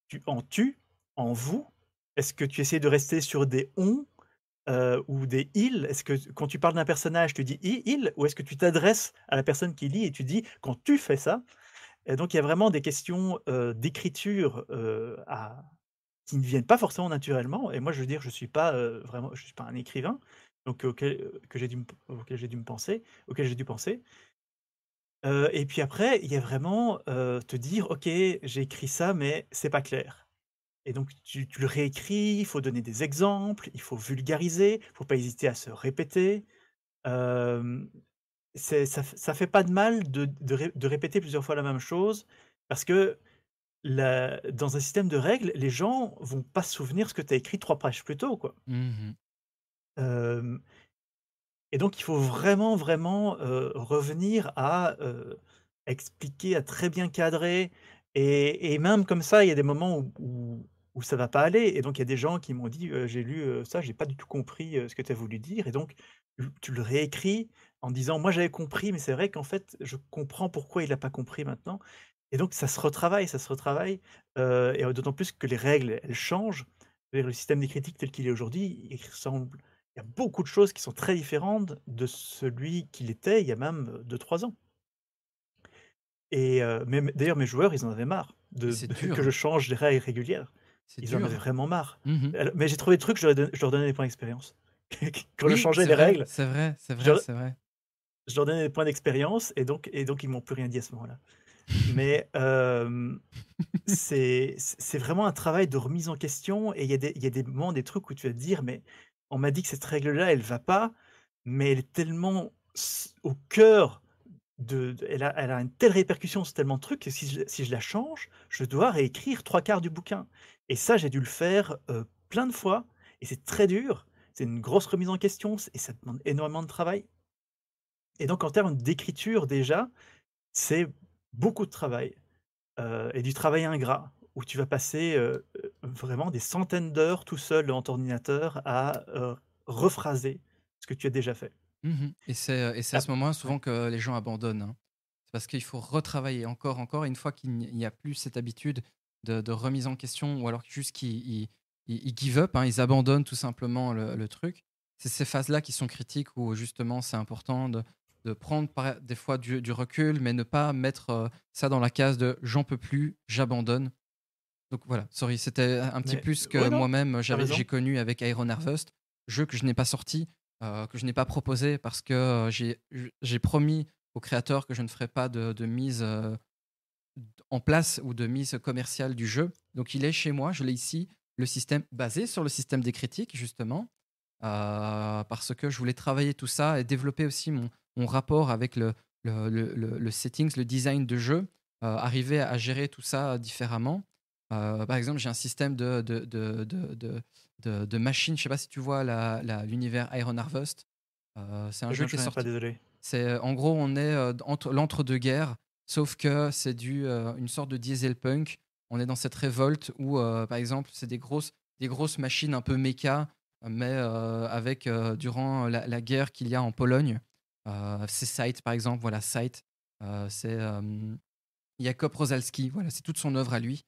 tu en «tu», en «vous»? Est-ce que tu essaies de rester sur des «on», ou des «il»? Est-ce que quand tu parles d'un personnage, tu dis: «i il» ou est-ce que tu t'adresses à la personne qui lit et tu dis: «Quand tu fais ça» et donc il y a vraiment des questions, d'écriture, à qui ne viennent pas forcément naturellement et moi, je veux dire, je suis pas, vraiment suis pas un écrivain, donc auquel, que j'ai dû auquel j'ai dû me penser auquel j'ai dû penser. Et puis après, il y a vraiment, te dire: «OK, j'ai écrit ça, mais c'est pas clair» et donc tu tu le réécris, il faut donner des exemples, il faut vulgariser, il faut pas hésiter à se répéter. Ça ça fait pas de mal de de ré de répéter plusieurs fois la même chose parce que la dans un système de règles, les gens vont pas se souvenir ce que tu as écrit 3 pages plus tôt, quoi. Mmh et donc il faut vraiment, vraiment, revenir à, expliquer, à très bien cadrer et et même comme ça, il y a des moments où où où ça va pas aller et donc il y a des gens qui m'ont dit: «Heu, j'ai lu, heu, ça, j'ai pas du tout compris, ce que tu as voulu dire» et donc tu le réécris en disant: «Moi, j'avais compris, mais c'est vrai qu'en fait, je comprends pourquoi il a pas compris maintenant» et donc ça se retravaille, ça se retravaille, et d'autant plus que les règles, elles changent. Je le système des critiques tel qu'il est aujourd'hui, il ressemble il y a beaucoup de choses qui sont très différentes de celui qu'il était il y a même 2-3 ans. Et d'ailleurs mes joueurs, ils en avaient marre de que je hein. change des règles régulières. Ils en avaient vraiment marre. Mmh mais j'ai trouvé des trucs, je leur ai don je leur donnais des points d'expérience. <laughs> Quand je changeais les vrai, règles, c'est vrai, c'est vrai, leur c'est vrai. je leur donnais des points d'expérience et donc et donc ils m'ont plus rien dit à ce moment-là. Mais hem, c'est vraiment un travail de remise en question et il y a des il y a des moments, des trucs où tu vas te dire: «Mais on m'a dit que cette règle-là, elle va pas, mais elle est tellement au cœur de de elle a elle a une telle répercussion sur tellement de trucs que si je si je la change, je dois réécrire 3/4 du bouquin» et ça, j'ai dû le faire, plein de fois et c'est très dur. C'est une grosse remise en question et ça demande énormément de travail. Et donc en termes d'écriture déjà, c'est beaucoup de travail, et du travail ingrat où tu vas passer, vraiment des centaines d'heures tout seul devant ton ordinateur à, rephraser ce que tu as déjà fait. Mmh mh et c'est, à ce moment-là ouais. souvent que les gens abandonnent, hein. C'est parce qu'il faut retravailler encore, encore et une fois qu'il n'y a plus cette habitude de de remise en question ou alors juste qu'ils ils give up, hein, ils abandonnent tout simplement le le truc. C'est ces phases-là qui sont critiques où justement c'est important de de prendre des fois du du recul, mais ne pas mettre, heu, ça dans la case de: «J'en peux plus, j'abandonne». Donc voilà, sorry, c'était un petit Mais plus que ouais, moi-même j'avais j'ai connu avec Iron Harvest, jeu que je n'ai pas sorti, heu, que je n'ai pas proposé parce que, j'ai promis aux créateurs que je ne ferais pas de de mise, heu, d en place ou de mise commerciale du jeu. Donc il est chez moi, je l'ai ici, le système basé sur le système des critiques justement, heu, parce que je voulais travailler tout ça et développer aussi mon mon rapport avec le le le le settings, le design de jeu, heu, arriver à gérer tout ça différemment. Heu, par exemple, j'ai un système de de de de de machines, je sais pas si tu vois l'univers Iron Harvest? C'est un jeu qui est sorti désolé. c'est en gros, on est, entre l'entre-deux-guerres, sauf que c'est du, heu, une sorte de dieselpunk. On est dans cette révolte où, heu, par exemple, c'est des grosses des grosses machines un peu méca, mais, heu, avec, durant la guerre qu'il y a en Pologne. C'est Scythe par exemple, voilà heu, c'est, hem, Jakub Rosalski, voilà, c'est toute son œuvre à lui.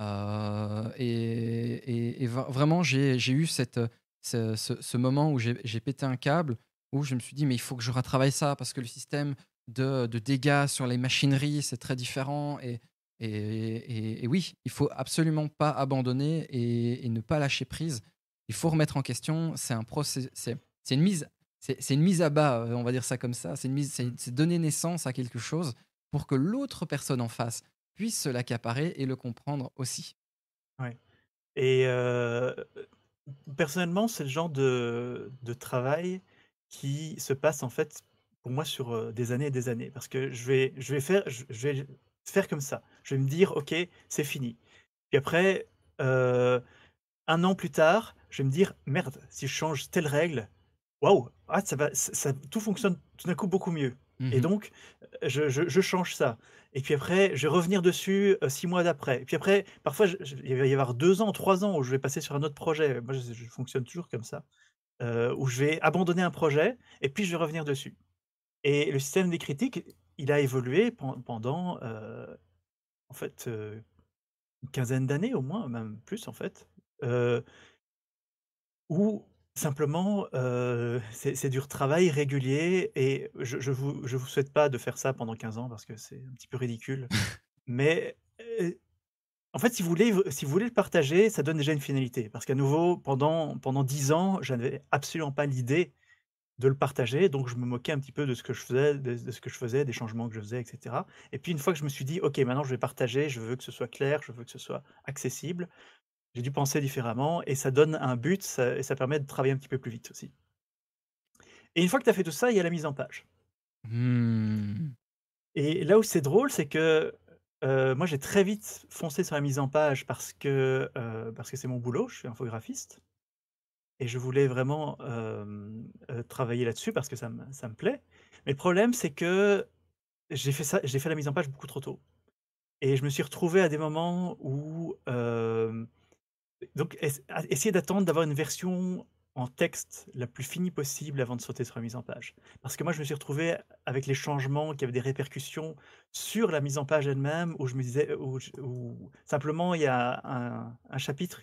Et et et vr vraiment j'ai eu cette, ce moment où j'ai j'ai pété un câble, où je me suis dit: «Mais il faut que je retravaille ça parce que le système de dégâts sur les machineries, c'est très différent» et et et oui, il faut absolument pas abandonner et ne pas lâcher prise. Il faut remettre en question, c'est un c'est une mise c'est une mise à bas, heu, on va dire ça comme ça. C'est une mise c'est donner naissance à quelque chose pour que l'autre personne en face puisse se l'accaparer et le comprendre aussi. Ouais et heu, personnellement, c'est le genre de de travail qui se passe, en fait, pour moi, sur, des années et des années. Parce que je vais je vais faire je je vais faire comme ça. Je vais me dire: «OK, c'est fini». Puis après, 1 an plus tard, je vais me dire: «Merde, si je change telle règle, waouh, ah ça va ça tout fonctionne tout d'un coup beaucoup mieux» Mmh et donc je je je change ça et puis après, je vais revenir dessus, 6 mois d'après et puis après, parfois, il va y avoir 2 ans, 3 ans où je vais passer sur un autre projet. Moi, je je fonctionne toujours comme ça, où je vais abandonner un projet et puis je vais revenir dessus et le système des critiques, il a évolué pen pendant, heu, en fait, heu, une quinzaine d'années au moins, même plus en fait, heu où simplement, heu, c'est du retravail régulier et je je vous je vous souhaite pas de faire ça pendant 15 ans parce que c'est un petit peu ridicule. Mais, en fait, si vous voulez si vous voulez le partager, ça donne déjà une finalité. Parce qu'à nouveau, pendant pendant 10 ans, j'avais absolument pas l'idée de le partager, donc je me moquais un petit peu de ce que je faisais de de ce que je faisais, des changements que je faisais et cetera et puis une fois que je me suis dit: «OK, maintenant je vais partager, je veux que ce soit clair, je veux que ce soit accessible», j'ai dû penser différemment et ça donne un but, ça et ça permet de travailler un petit peu plus vite aussi. Et une fois que tu as fait tout ça, il y a la mise en page. Mmh. Et là où c'est drôle, c'est que, moi j'ai très vite foncé sur la mise en page parce que, parce que c'est mon boulot, je suis infographiste et je voulais vraiment, travailler là-dessus parce que ça me ça me plaît. Mais le problème, c'est que j'ai fait ça j'ai fait la mise en page beaucoup trop tôt et je me suis retrouvé à des moments où, donc essayer d'attendre d'avoir une version en texte la plus finie possible avant de sauter sur la mise en page. Parce que moi, je me suis retrouvé avec les changements qui avaient des répercussions sur la mise en page elle-même, où je me disais où simplement il y a un chapitre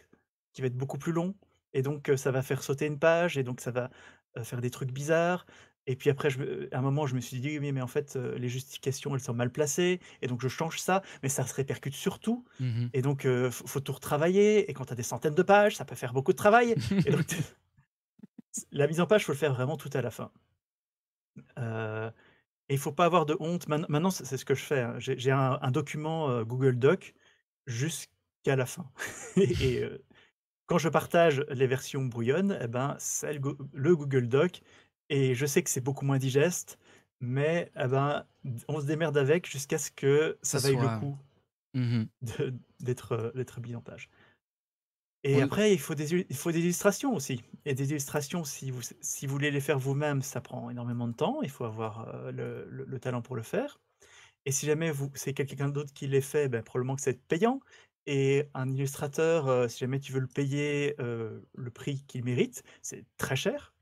qui va être beaucoup plus long et donc heu, ça va faire sauter une page et donc ça va, heu, faire des trucs bizarres et puis après je me à un moment je me suis dit: «Oui mais en fait, heu, les justifications elles sont mal placées et donc je change ça, mais ça se répercute sur tout Mmh et donc heu, faut faut tout retravailler et quand tu as des centaines de pages, ça peut faire beaucoup de travail et donc <laughs> <laughs> la mise en page, faut le faire vraiment tout à la fin. Heu et il faut pas avoir de honte. Maint maintenant, c'est c'est ce que je fais, hein. J'ai j'ai un un document, heu, Google Doc jusqu'à la fin <laughs> et heu, quand je partage les versions brouillonnes et ben, c'est le Go le Google Doc et je sais que c'est beaucoup moins digeste, mais et ben, on se démerde avec jusqu'à ce que ça Ça vaille le coup mmh de d'être, heu, d'être mis en page. Et Oui. après, il faut des il faut des illustrations aussi et des illustrations, si vous si vous voulez les faire vous-même, ça prend énormément de temps. Il faut avoir, heu, le le le talent pour le faire et si jamais vous c'est quelqu'un d'autre qui les fait, bah, probablement que être payant et un illustrateur, heu, si jamais tu veux le payer, heu, le prix qu'il mérite, c'est très cher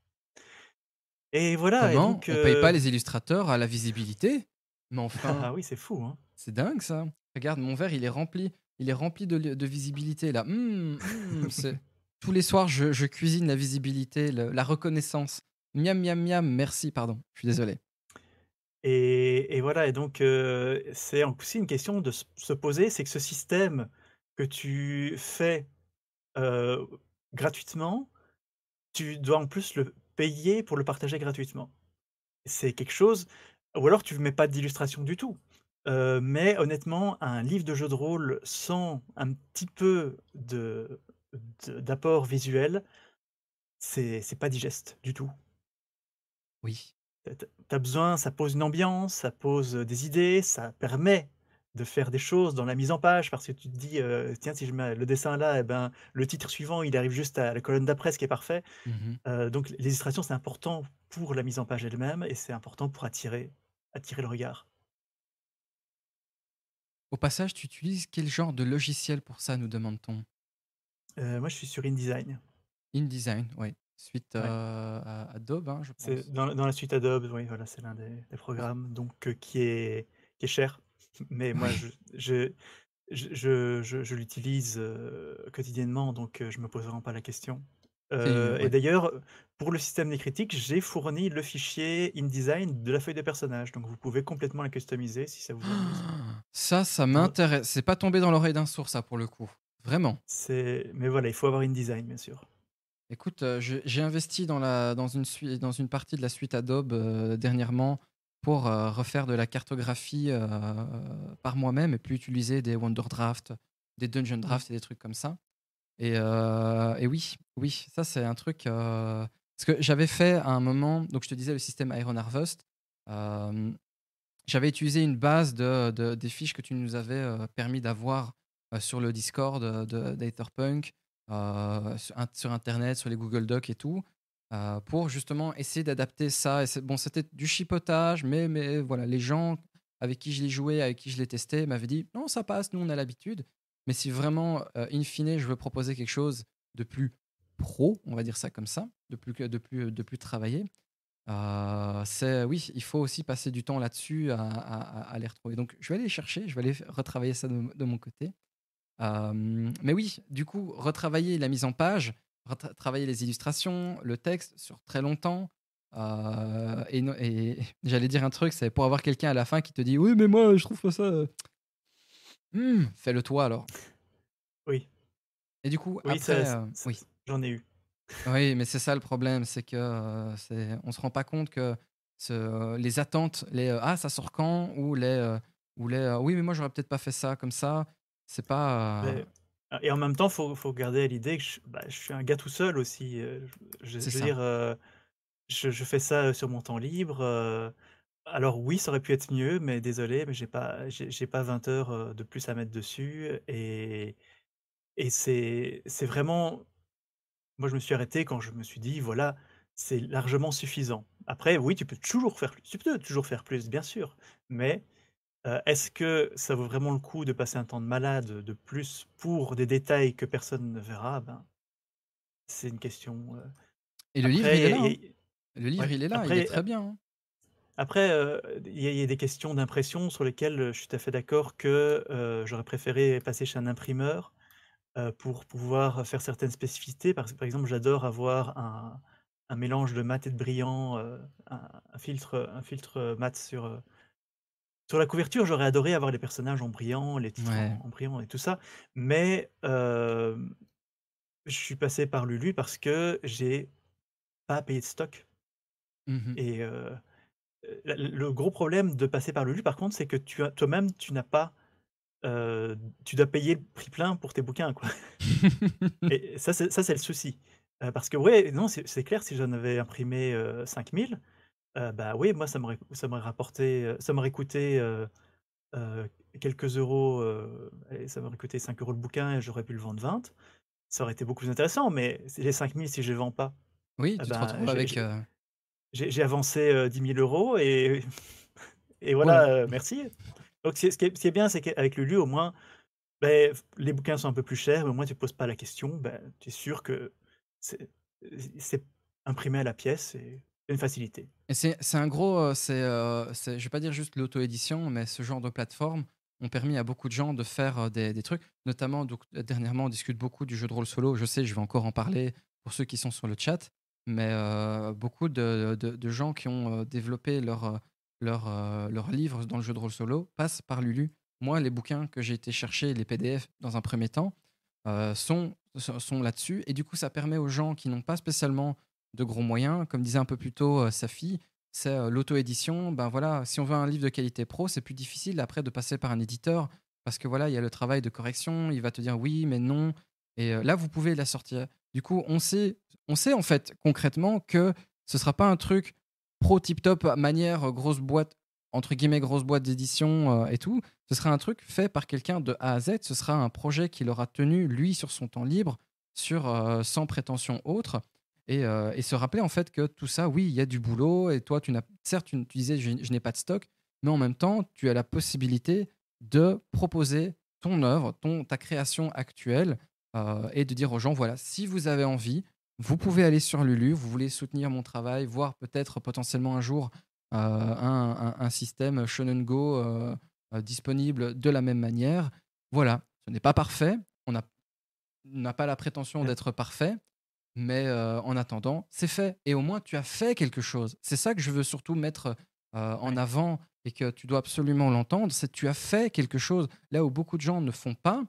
et voilà et Comment? donc On paye pas heu les illustrateurs à la visibilité? Mais enfin, ah oui, c'est fou, hein. c'est dingue ça. Regarde, mon verre, il est rempli. Il est rempli de li de visibilité là. Mmh, mmh, <laughs> tous les soirs, je je cuisine la visibilité, le la reconnaissance. Miam, miam, miam, merci, pardon, je suis désolé. Et et voilà et donc c'est aussi une question de se poser, c'est que ce système que tu fais, gratuitement, tu dois en plus le payer pour le partager gratuitement. C'est quelque chose ou alors tu ne mets pas d'illustration du tout. Mais honnêtement, un livre de jeu de rôle sans un petit peu de d'apport visuel, c'est c'est pas digeste du tout. Oui. Heu, tu as besoin ça pose une ambiance, ça pose, des idées, ça permet de faire des choses dans la mise en page parce que tu te dis, heu: «Tiens, si je mets le dessin là et ben, le titre suivant, il arrive juste à la colonne d'après, ce qui est parfait». Mmh Heu, donc les illustrations, c'est important pour la mise en page elle-même et c'est important pour attirer attirer le regard. Au passage, tu utilises quel genre de logiciel pour ça, nous demande-t-on? Heu, moi, je suis sur InDesign. InDesign, oui. Suite, Ouais, à Adobe, hein, je c'est pense? dans dans la suite Adobe, oui, voilà, c'est l'un des des programmes donc qui est qui est cher, mais moi, je je Je je je l'utilise, quotidiennement, donc heu, je me pose vraiment pas la question. et ouais. d'ailleurs, pour le système des critiques, j'ai fourni le fichier InDesign de la feuille de personnage, donc vous pouvez complètement la customiser si ça vous amuse. Ça, ça Dans m'intéresse. C'est pas tombé dans l'oreille d'un sourd ça, pour le coup. Vraiment. c'est mais voilà, il faut avoir InDesign, bien sûr. Écoute, j'ai investi dans la dans une dans une partie de la suite Adobe, dernièrement pour, heu, refaire de la cartographie, heu, par moi-même et puis utiliser des Wonderdraft, des Dungeon Mmh. Draft et des trucs comme ça et et oui, oui, ça c'est un truc, parce que j'avais fait à un moment donc je te disais le système Iron Harvest, j'avais utilisé une base de de des fiches que tu nous avais, permis d'avoir, sur le Discord, de d'Etherpunk, int sur internet, sur les Google Docs et tout, heu, pour justement essayer d'adapter ça et bon, c'était du chipotage, mais mais voilà, les gens avec qui je l'ai joué, avec qui je l'ai testé m'avaient dit: «Non, ça passe, nous on a l'habitude». Mais si vraiment, heu, in fine, je veux proposer quelque chose de plus pro, on va dire ça comme ça, de plus de plus, de plus travaillé, Heu, c'est oui, il faut aussi passer du temps là-dessus à les retrouver. Donc je vais aller les chercher, je vais aller retravailler ça de mon côté. Hem, mais oui, du coup, retravailler la mise en page, travailler les illustrations, le texte sur très longtemps, heu et no et <laughs> j'allais dire un truc, c'est pour avoir quelqu'un à la fin qui te dit: «Oui, mais moi, je trouve pas ça, heu» mmh, fais-le toi alors. Oui, Et du coup, oui, après, ç oui. j'en ai eu. Oui, mais c'est ça le problème, c'est que, c'est on se rend pas compte que ce les attentes, les, «Ah, ça sort quand?» ou les, ou les, «Oui, mais moi, j'aurais peut-être pas fait ça comme ça». C'est pas, Mais et en même temps, faut faut garder à l'idée que je bah, je suis un gars tout seul aussi, heu, je veux dire, heu, je je fais ça, sur mon temps libre, Alors oui, ça aurait pu être mieux, mais désolé, mais j'ai pas j'ai pas 20 heures, heu, de plus à mettre dessus et et c'est c'est vraiment moi, je me suis arrêté quand je me suis dit: «Voilà, c'est largement suffisant». Après oui, tu peux toujours faire plus tu peux toujours faire plus, bien sûr, mais Heu, est-ce que ça vaut vraiment le coup de passer un temps de malade de plus pour des détails que personne ne verra? Ben, c'est une question, heu, Et le livre, après il est là, hein. Le livre, ouais, il est là, il est très bien, hein. après, heu, il y a il y a des questions d'impression sur lesquelles, je suis tout à fait d'accord que, j'aurais préféré passer chez un imprimeur, pour pouvoir faire certaines spécificités. Par par exemple, j'adore avoir un un mélange de mat et de brillant, un un filtre, un filtre, mat sur, Sur la couverture, j'aurais adoré avoir les personnages en brillant, les titres Ouais. en en brillant et tout ça, mais hem, je suis passé par Lulu parce que j'ai pas payé de stock Mmh mh. et la le gros problème de passer par Lulu par contre, c'est que tu as toi-même, tu n'as pas, heu, tu dois payer le prix plein pour tes bouquins, quoi <laughs> et ça, c'est ça, c'est le souci, parce que ouais, non, c'est clair, si j'en avais imprimé, heu, 5 000, heu, bah, oui, moi, ça m'aurait ça m'aurait rapporté, heu, ça m'aurait coûté, heu Heu, quelques euros, heu, allez, ça m'aurait coûté 5 euros le bouquin et j'aurais pu le vendre 20. Ça aurait été beaucoup plus intéressant, mais c'est les 5 000 si je les vends pas, Oui, eh tu te ben, retrouves j'ai avec, j'ai heu j'ai j'ai avancé, heu, 10 000 € et <laughs> et voilà. voilà, heu, merci. Donc c'est ce qui est ce qui est bien, c'est qu'avec Lulu, au moins, beh, f les bouquins sont un peu plus chers, mais au moins tu te poses pas la question, ben, tu es sûr que c'est c'est imprimé à la pièce et une facilité. C'est un gros, c'est, heu, c'est je vais pas dire juste l'auto-édition, mais ce genre de plateformes ont permis à beaucoup de gens de faire, heu, des trucs. Notamment euh, dernièrement, on discute beaucoup du jeu de rôle solo. Je sais, je vais encore en parler pour ceux qui sont sur le chat, mais beaucoup de gens qui ont, développé leur, leur livre dans le jeu de rôle solo passent par Lulu. Moi, les bouquins que j'ai été chercher, les PDF dans un premier temps, sont là-dessus et du coup, ça permet aux gens qui n'ont pas spécialement de gros moyens. Comme disait un peu plus tôt euh, sa fille, c'est euh, l'auto-édition. Ben voilà, si on veut un livre de qualité pro, c'est plus difficile après de passer par un éditeur parce que voilà, il y a le travail de correction. Il va te dire oui, mais non. Et euh, là, vous pouvez la sortir. Du coup, on sait, on sait en fait concrètement que ce sera pas un truc pro tip top manière grosse boîte entre guillemets grosse boîte d'édition et tout. Ce sera un truc fait par quelqu'un de A à Z. Ce sera un projet qu'il aura tenu lui sur son temps libre, sur sans prétention autre et, euh, et se rappeler en fait que tout ça, oui, il y a du boulot et toi, tu n'as certes, tu, tu disais, je, je n'ai pas de stock, mais en même temps, tu as la possibilité de proposer ton œuvre, ton, ta création actuelle euh, et de dire aux gens, voilà, si vous avez envie, vous pouvez aller sur Lulu, vous voulez soutenir mon travail, voir peut-être potentiellement un jour euh, un, un, un, système Shonen Go disponible de la même manière. Voilà, ce n'est pas parfait, on n'a pas la prétention d'être parfait, mais euh, en attendant, c'est fait. Et au moins, tu as fait quelque chose. C'est ça que je veux surtout mettre euh, en avant et que tu dois absolument l'entendre. C'est que tu as fait quelque chose là où beaucoup de gens ne font pas.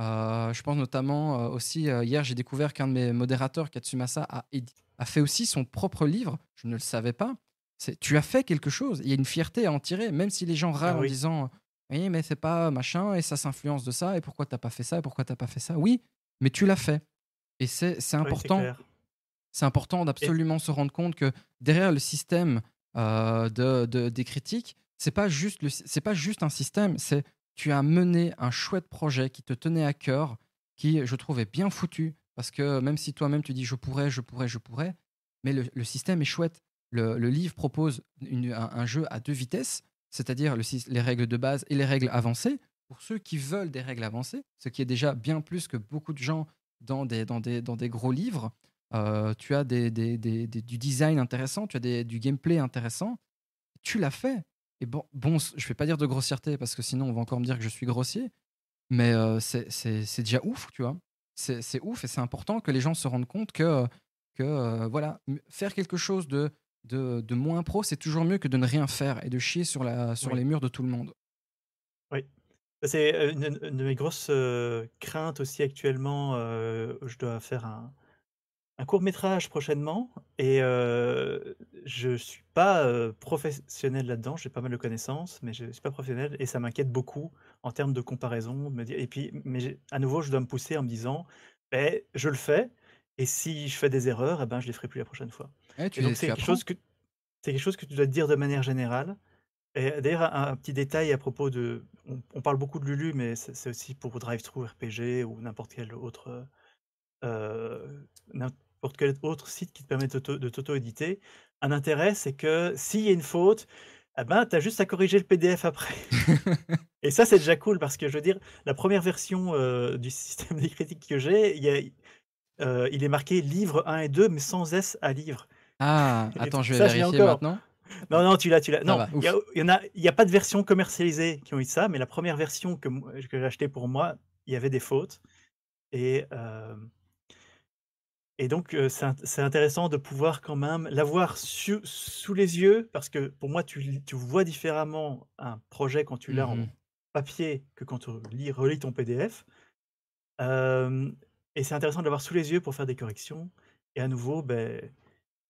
Euh, je pense notamment euh, aussi, euh, hier, j'ai découvert qu'un de mes modérateurs, Katsumasa, a, a fait aussi son propre livre. Je ne le savais pas. Tu as fait quelque chose. Il y a une fierté à en tirer, même si les gens râlent ah en oui, disant Oui, mais c'est pas machin, et ça s'influence de ça, et pourquoi t'as pas fait ça, et pourquoi t'as pas fait ça. Oui, mais tu l'as fait. Et c'est c'est oui, c'est important c'est important et d'absolument se rendre compte que derrière le système euh, de, de- des critiques, c'est pas juste c'est pas juste un système, c'est tu as mené un chouette projet qui te tenait à cœur, qui je trouvais bien foutu parce que même si toi-même tu dis je pourrais, je pourrais, je pourrais, mais le, le système est chouette. Le, le livre propose une- un, un jeu à deux vitesses, c'est-à-dire le les règles de base et les règles avancées. Pour ceux qui veulent des règles avancées, ce qui est déjà bien plus que beaucoup de gens dans des, dans des, dans des gros livres, euh, tu as des, des- des- du design intéressant, tu as du gameplay intéressant. Tu l'as fait. Et bon, bon, je vais pas dire de grossièreté parce que sinon on va encore me dire que je suis grossier, mais euh, c'est c'est- c'est déjà ouf, tu vois. C'est c'est ouf et c'est important que les gens se rendent compte que, que euh, voilà, faire quelque chose de, de, de moins pro, c'est toujours mieux que de ne rien faire et de chier sur, la, sur oui, les murs de tout le monde. Oui. C'est, une une de mes grosses, craintes aussi actuellement, je dois faire un un court métrage prochainement et heu, je suis pas, heu, professionnel là-dedans. J'ai pas mal de connaissances, mais je suis pas professionnel et ça m'inquiète beaucoup en termes de comparaison, de me dire et puis mais j'ai à nouveau, je dois me pousser en me disant: «Beh, je le fais et si je fais des erreurs et ben, je les ferai plus la prochaine fois» Eh, et donc tu, c'est quelque apprends? chose que c'est quelque chose que tu dois te dire de manière générale Et d'ailleurs, un un petit détail à propos de on on parle beaucoup de Lulu, mais c'est c'est aussi pour DriveThru RPG ou n'importe quel autre, heu n'importe quel autre site qui te permet de t'auto de t'auto-éditer. Un intérêt, c'est que s'il y a une faute, ah ben, tu as juste à corriger le PDF après. <laughs> Et ça, c'est déjà cool parce que je veux dire, la première version, heu, du système des critiques que j'ai, il y a Heu, il est marqué livre 1 et 2, mais sans S à livre. Ah! <laughs> Et Attends, je vais ça, je l'ai vérifier encore. maintenant. <laughs> Non, non, tu l'as, tu l'as. Non, il y a ouf. il y en a il y a pas de version commercialisée qui ont eu ça, mais la première version que que j'ai achetée pour moi, il y avait des fautes et hem et donc heu, c'est int c'est intéressant de pouvoir quand même l'avoir sous les yeux parce que pour moi, tu tu vois différemment un projet quand tu l'as Mmh en papier que quand tu lis relis ton PDF. Hem et c'est intéressant de l'avoir sous les yeux pour faire des corrections et à nouveau, beh,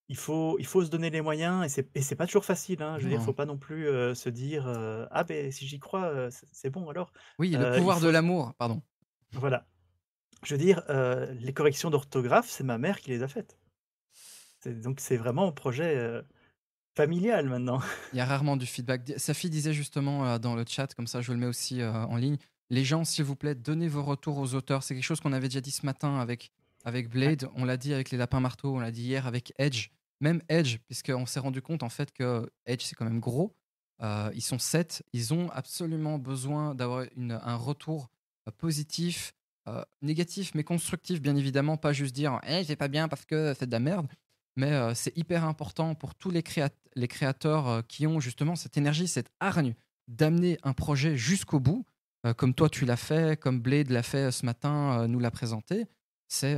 il faut il faut se donner les moyens et c'est et c'est pas toujours facile, hein. Je veux dire, faut pas non plus, se dire, «Ah beh, si j'y crois, c'est c'est bon alors». Oui, le pouvoir de faut l'amour, pardon. voilà. Je veux dire, les corrections d'orthographe, c'est ma mère qui les a faites. C'est donc c'est vraiment un projet, familial maintenant. Il y a rarement du feedback. D Safi disait justement, dans le chat, comme ça je le mets aussi, en ligne: «Les gens, s'il vous plaît, donnez vos retours aux auteurs». C'est quelque chose qu'on avait déjà dit ce matin avec avec. Blade, on l'a dit avec les lapins marteaux, on l'a dit hier avec Edge. Même Edge, puisqu'on s'est rendu compte en fait que Edge, c'est quand même gros. Heu, ils sont 7, ils ont absolument besoin d'avoir un retour, heu, positif, heu, négatif mais constructif bien évidemment, pas juste dire: «Eh, c'est pas bien parce que c'est de la merde». Mais, c'est hyper important pour tous les créat les créateurs, qui ont justement cette énergie, cette hargne d'amener un projet jusqu'au bout, comme toi tu l'as fait, comme Blade l'a fait, ce matin, nous l'a présenté. C'est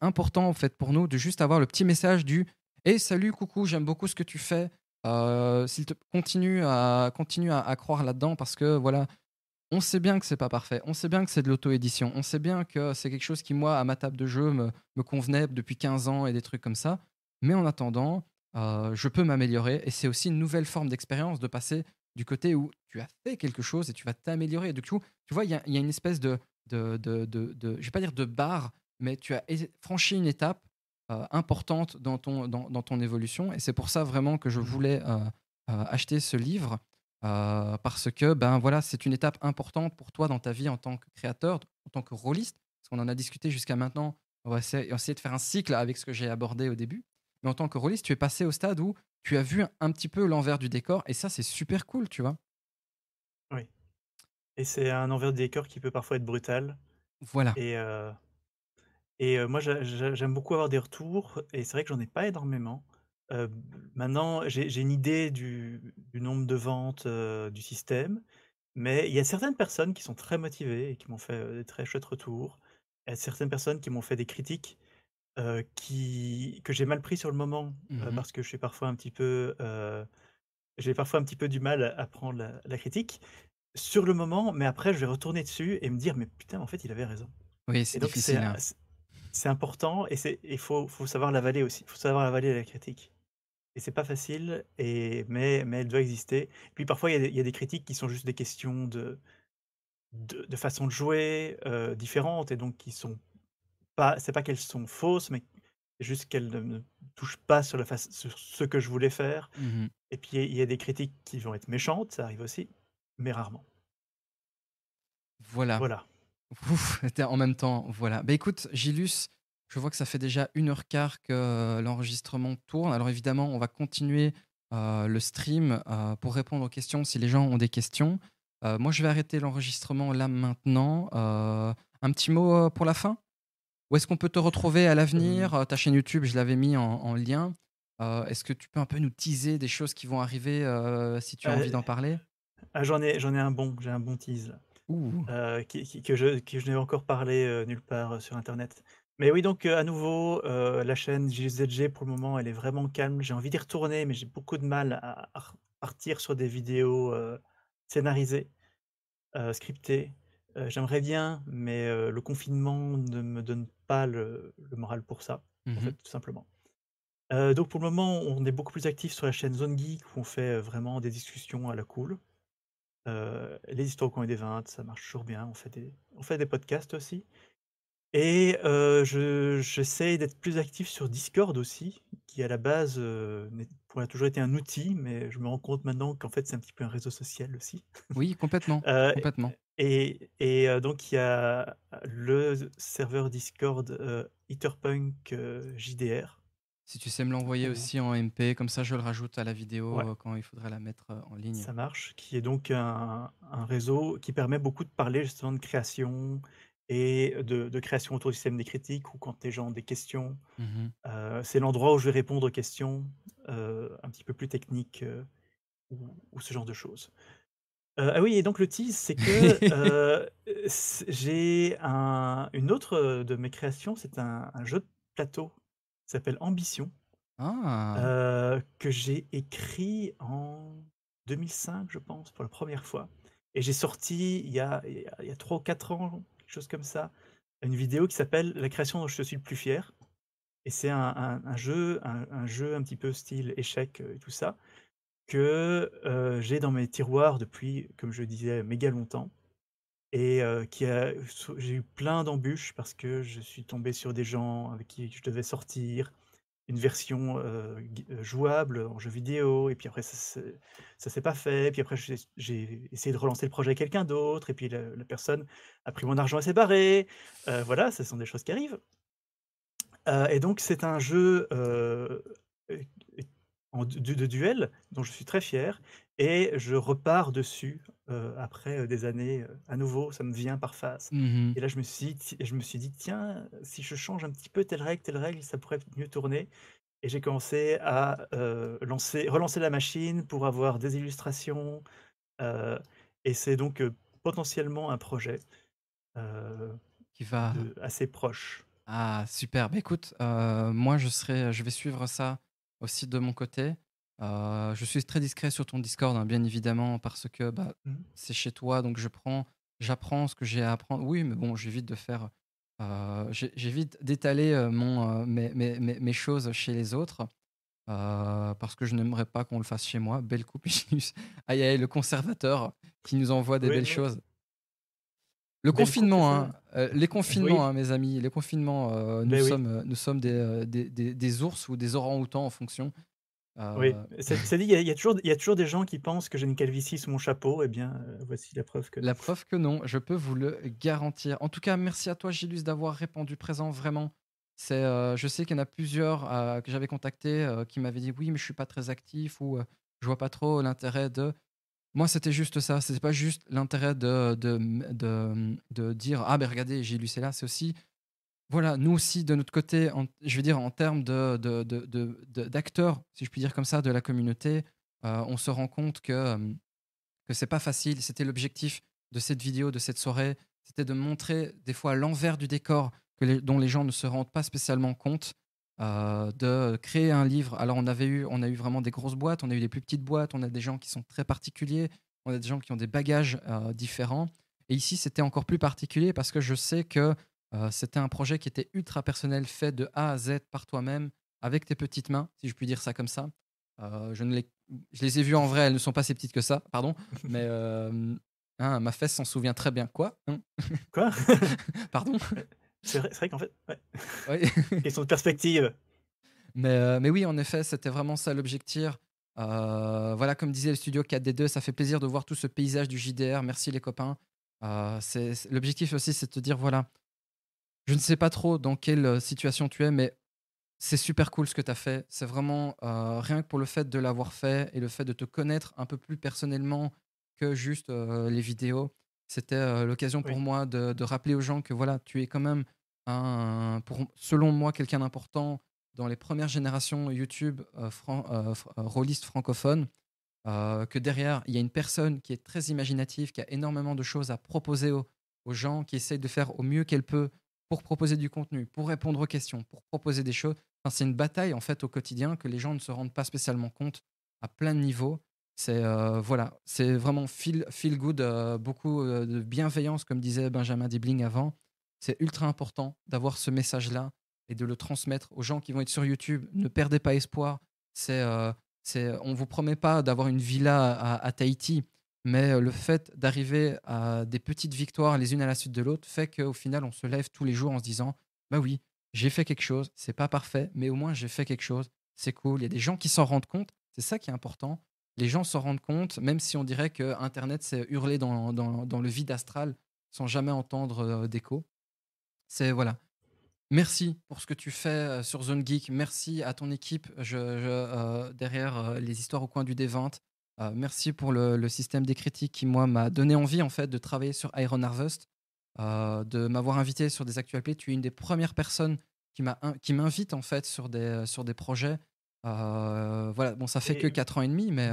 important en fait pour nous de juste avoir le petit message du: «Hey salut, coucou, j'aime beaucoup ce que tu fais, heu, s'il te continue à à croire là-dedans parce que voilà, on sait bien que c'est pas parfait, on sait bien que c'est de l'auto-édition, on sait bien que c'est quelque chose qui moi à ma table de jeu me convenait depuis 15 ans et des trucs comme ça. Mais en attendant, heu, je peux m'améliorer et c'est aussi une nouvelle forme d'expérience de passer du côté où tu as fait quelque chose et tu vas t'améliorer. Du coup, tu vois, il y a une espèce de de de de de je vais pas dire de barre, mais tu as franchi une étape, importante dans ton dans dans ton évolution et c'est pour ça vraiment que je Mmh mh. voulais, heu heu, acheter ce livre, parce que, ben, voilà, c'est une étape importante pour toi dans ta vie en tant que créateur, en tant que rôliste. Parce qu'on en a discuté jusqu'à maintenant, on va essayer de faire un cycle avec ce que j'ai abordé au début. Mais en tant que rôliste, tu es passé au stade où tu as vu un petit peu l'envers du décor et ça, c'est super cool, tu vois? Oui et c'est un envers de décor qui peut parfois être brutal Voilà. et et moi j'a j'a j'aime beaucoup avoir des retours et c'est vrai que j'en ai pas énormément. Maintenant j'ai j'ai une idée du du nombre de ventes, du système, mais il y a certaines personnes qui sont très motivées et qui m'ont fait, des très chouettes retours. Il y a certaines personnes qui m'ont fait des critiques, qui que j'ai mal pris sur le moment, Mmh parce que je suis parfois un petit peu, j'ai parfois un petit peu du mal à à prendre la la critique sur le moment, mais après je vais retourner dessus et me dire: «Mais putain, en fait, il avait raison» Oui, et c'est donc c'est difficile, hein. C'est important et il faut faut savoir l'avaler aussi. Il faut savoir avaler la critique et c'est pas facile et mais mais elle doit exister. Puis parfois il y a des il y a des critiques qui sont juste des questions de de de façon de jouer, heu, différentes et donc qui sont pas c'est pas qu'elles sont fausses, mais juste qu'elles ne ne touchent pas sur la faç sur ce que je voulais faire Mmh mh. et puis il y a des critiques qui vont être méchantes, ça arrive aussi, mais rarement. Voilà. Voilà. Ouf, en même temps, voilà. Bah, écoute, Gilus, je vois que ça fait déjà 1 heure quart que l'enregistrement tourne. Alors évidemment, on va continuer, heu, le stream, heu, pour répondre aux questions si les gens ont des questions. Moi, je vais arrêter l'enregistrement là maintenant. Un petit mot, pour la fin? Où est-ce qu'on peut te retrouver à l'avenir? Ta chaîne YouTube, je l'avais mis en en lien. Est-ce que tu peux un peu nous teaser des choses qui vont arriver, si tu as envie d'en parler? ah j'en ai j'en ai un bon, j'ai un bon tease Ouh! qui qui que je que je n'ai encore parlé, heu, nulle part, heu, sur internet. Mais oui donc, à nouveau, la chaîne JZG pour le moment elle est vraiment calme. J'ai envie d'y retourner, mais j'ai beaucoup de mal à à repartir sur des vidéos, scénarisées, scriptées. J'aimerais bien, mais, le confinement ne me donne pas le le moral pour ça, en Mmh fait, tout simplement. Donc pour le moment, on est beaucoup plus actifs sur la chaîne Zone Geek où on fait, vraiment des discussions à la cool. Les histoires au coin des 20, ça marche toujours bien. On fait des on fait des podcasts aussi Et je j'essaie d'être plus actif sur Discord aussi, qui à la base, pour a toujours été un outil, mais je me rends compte maintenant qu'en fait, c'est un petit peu un réseau social aussi. Oui, complètement, <laughs> et et donc il y a le serveur Discord, heu, JDR. Si tu sais me l'envoyer Ou aussi en MP, comme ça je le rajoute à la vidéo, ouais, heu, quand il faudrait la mettre, heu, en ligne. ça marche, qui est donc un un réseau qui permet beaucoup de parler justement de création et de de création autour du système des critiques ou quand les gens ont des questions. Mmh Heu, c'est l'endroit où je vais répondre aux questions, un petit peu plus techniques, ou ou ce genre de choses. Ah oui et donc le tease, c'est que, <laughs> j'ai un une autre, de mes créations, c'est un un jeu de plateau s'appelle Ambition, Ah! heu, que j'ai écrit en 2005, je pense, pour la première fois. Et j'ai sorti il y a il y a il y a 3 ou 4 ans, quelque chose comme ça, une vidéo qui s'appelle «La création dont je suis le plus fier» et c'est un un un jeu un un jeu un petit peu style échec, heu, et tout ça, que, heu, j'ai dans mes tiroirs depuis, comme je le disais, méga longtemps et qui a j'ai eu plein d'embûches parce que je suis tombé sur des gens avec qui je devais sortir une version, jouable en jeu vidéo et puis après ça ça s'est pas fait. Puis après j'ai essayé de relancer le projet avec quelqu'un d'autre et puis la personne a pris mon argent et s'est barrée. Voilà, ce sont des choses qui arrivent. Et donc c'est un jeu, de de duel dont je suis très fier et je repars dessus, heu, après, heu, des années, heu, à nouveau, ça me vient par phase Mmh et là je me suis dit je me suis dit: «Tiens, si je change un petit peu telle règle, telle règle, ça pourrait mieux tourner» et j'ai commencé à, lancer relancer la machine pour avoir des illustrations, et c'est donc, potentiellement un projet, Qui va de assez proche. ah super, bah, écoute, moi je serai je vais suivre ça aussi de mon côté. Heu, je suis très discret sur ton Discord, hein, bien évidemment, parce que, bah, Mmh. c'est chez toi, donc je prends j'apprends ce que j'ai à apprendre. Oui, mais bon, j'évite de faire, j'é j'évite d'étaler, mon, heu, mes mes mes mes choses chez les autres, parce que je n'aimerais pas qu'on le fasse chez moi. Belle coupe, <laughs> aïe, aïe, le conservateur qui nous envoie des Oui, belles oui. choses. Le Belle confinement, hein, les confinements, oui, hein, mes amis, les confinements, nous sommes, heu, nous sommes des, des des des ours ou des orang-outans en fonction. Oui. C'est c'est dit, il y a il y a toujours il y a toujours des gens qui pensent que j'ai une calvitie sous mon chapeau et bien, heu, voici la preuve que non. la preuve que non, je peux vous le garantir. En tout cas, merci à toi Gilus d'avoir répondu présent, vraiment. C'est, heu, je sais qu'il y en a plusieurs, que j'avais contactés, qui m'avaient dit: «Oui, mais je suis pas très actif» ou, «Je vois pas trop l'intérêt de» moi, c'était juste ça, c'était pas juste l'intérêt de de, de, de dire: «Ah, ben regardez, Gilus est là», c'est aussi Voilà, nous aussi de notre côté, je veux dire en termes de de d'acteurs, si je puis dire comme ça, de la communauté, heu, on se rend compte que, hem, que c'est pas facile. C'était l'objectif de cette vidéo, de cette soirée, c'était de montrer des fois l'envers du décor que dont les gens ne se rendent pas spécialement compte, heu, de créer un livre. Alors on avait eu on a eu vraiment des grosses boîtes, on a eu des plus petites boîtes, on a des gens qui sont très particuliers, on a des gens qui ont des bagages, différents et ici, c'était encore plus particulier parce que je sais que, Heu, c'était un projet qui était ultra personnel, fait de A à Z par toi-même, avec tes petites mains, si je puis dire ça comme ça. Heu, je ne les je les ai vues en vrai, elles ne sont pas si petites que ça, pardon, <laughs> mais hem, hein, ma fesse s'en souvient très bien. Quoi? Hein? Quoi? <laughs> Pardon? C'est vrai qu'en fait ouais, Oui. <laughs> question de perspective. Mais mais oui, en effet, c'était vraiment ça l'objectif. Voilà, comme disait le studio 4D2, ça fait plaisir de voir tout ce paysage du JDR. Merci les copains. L'objectif aussi, c'est de te dire, voilà, je ne sais pas trop dans quelle, heu, situation tu es, mais C'est super cool ce que tu as fait. C'est vraiment, heu, rien que pour le fait de l'avoir fait et le fait de te connaître un peu plus personnellement que juste, heu, les vidéos. C'était, l'occasion pour moi de de rappeler aux gens que voilà, tu es quand même un pour selon moi, quelqu'un d'important dans les premières générations YouTube, fran rôlistes francophones. Que derrière, il y a une personne qui est très imaginative, qui a énormément de choses à proposer aux aux gens, qui essaye de faire au mieux qu'elle peut pour proposer du contenu, pour répondre aux questions, pour proposer des choses. Enfin, c'est une bataille en fait au quotidien que les gens ne se rendent pas spécialement compte à plein de niveaux. C'est euh, voilà, c'est vraiment feel, feel good, euh, beaucoup euh, de bienveillance, comme disait Benjamin Dibling avant. C'est ultra important d'avoir ce message-là et de le transmettre aux gens qui vont être sur YouTube. Ne perdez pas espoir. C'est c'est, on vous promet pas d'avoir une villa à Tahiti. Mais le fait d'arriver à des petites victoires les unes à la suite de l'autre fait qu'au final, on se lève tous les jours en se disant Bah oui, j'ai fait quelque chose, c'est pas parfait, mais au moins j'ai fait quelque chose, c'est cool. Il y a des gens qui s'en rendent compte, c'est ça qui est important. Les gens s'en rendent compte, même si on dirait que Internet s'est hurlé dans, dans, le vide astral sans jamais entendre d'écho. C'est voilà. Merci pour ce que tu fais sur Zone Geek. Merci à ton équipe je, derrière les histoires au coin du D20. Merci pour le, système des critiques qui, moi, m'a donné envie en fait de travailler sur Iron Harvest, de m'avoir invité sur des actualités. Tu es une des premières personnes qui m'invite en fait sur des, sur des projets. voilà, bon, ça fait que 4 ans et demi, mais.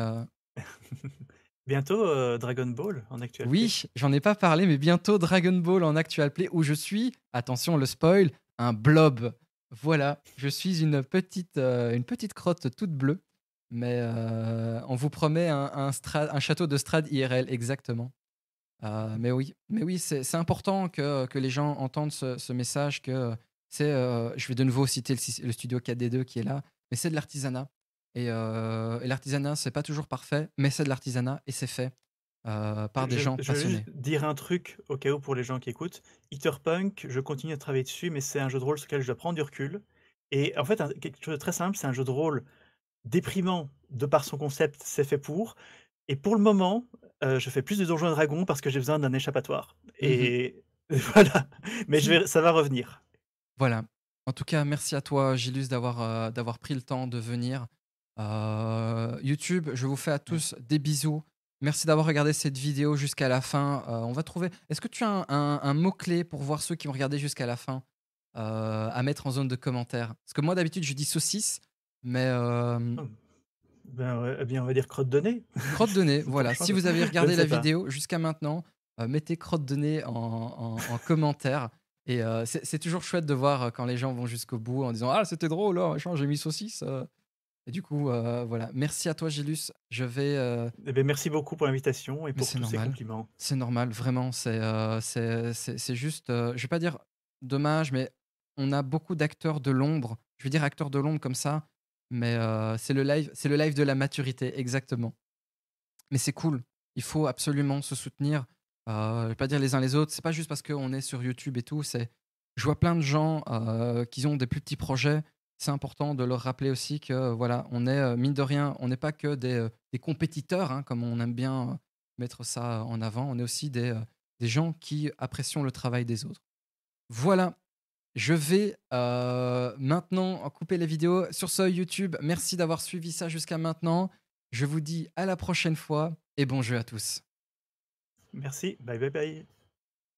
<laughs> Bientôt Dragon Ball en actualité. Oui, j'en ai pas parlé, mais bientôt Dragon Ball en actual play où je suis, attention le spoil, un blob. Voilà, je suis une petite, euh, une petite crotte toute bleue, mais euh, on vous promet un, un, château de Strad IRL, exactement. Euh, mais oui, mais oui c'est important que, que, les gens entendent ce, message que c'est, je vais de nouveau citer le, studio 4D2 qui est là, mais c'est de l'artisanat. Et, et l'artisanat, c'est pas toujours parfait, mais c'est de l'artisanat et c'est fait. Euh, par des gens je passionnés. dire un truc au cas où pour les gens qui écoutent. Punk, je continue à travailler dessus, mais c'est un jeu de rôle sur lequel je dois prendre du recul. Et en fait, quelque chose de très simple, c'est un jeu de rôle déprimant de par son concept, c'est fait pour. Et pour le moment, euh, je fais plus de Donjons et Dragons parce que j'ai besoin d'un échappatoire. Mmh et <laughs> voilà. Mais je vais, ça va revenir. Voilà. En tout cas, merci à toi, Gilus, d'avoir euh, d'avoir pris le temps de venir. YouTube, je vous fais à tous des bisous. Merci d'avoir regardé cette vidéo jusqu'à la fin. Euh, on va trouver. Est-ce que tu as un, mot-clé pour voir ceux qui ont regardé jusqu'à la fin euh, à mettre en zone de commentaires Parce que moi, d'habitude, je dis saucisse, mais. Euh, oh. Ben, eh bien, on va dire crotte de nez. <laughs> Crotte de nez, voilà. Si vous avez regardé la vidéo jusqu'à maintenant, mettez crotte de nez en, en commentaire. Et c'est toujours chouette de voir quand les gens vont jusqu'au bout en disant Ah, c'était drôle, oh, j'ai mis saucisse. Et du coup, euh, voilà. Merci à toi, Gilus. Je vais. Euh, eh ben, merci beaucoup pour l'invitation et pour tous ces compliments. C'est normal, vraiment. C'est euh, c'est juste. je vais pas dire dommage, mais on a beaucoup d'acteurs de l'ombre. Je vais dire acteurs de l'ombre comme ça, mais c'est le live, c'est le live de la maturité, exactement. Mais c'est cool. Il faut absolument se soutenir. je vais pas dire les uns les autres. C'est pas juste parce qu'on est sur YouTube et tout. C'est. Je vois plein de gens qui ont des plus petits projets c'est important de leur rappeler aussi que voilà, on est euh, mine de rien, on n'est pas que des, euh, compétiteurs, hein, comme on aime bien euh, mettre ça en avant. On est aussi des, des gens qui apprécient le travail des autres. Voilà. Je vais maintenant couper les vidéos sur ce YouTube. Merci d'avoir suivi ça jusqu'à maintenant. Je vous dis à la prochaine fois et bon jeu à tous. Merci. Bye bye bye.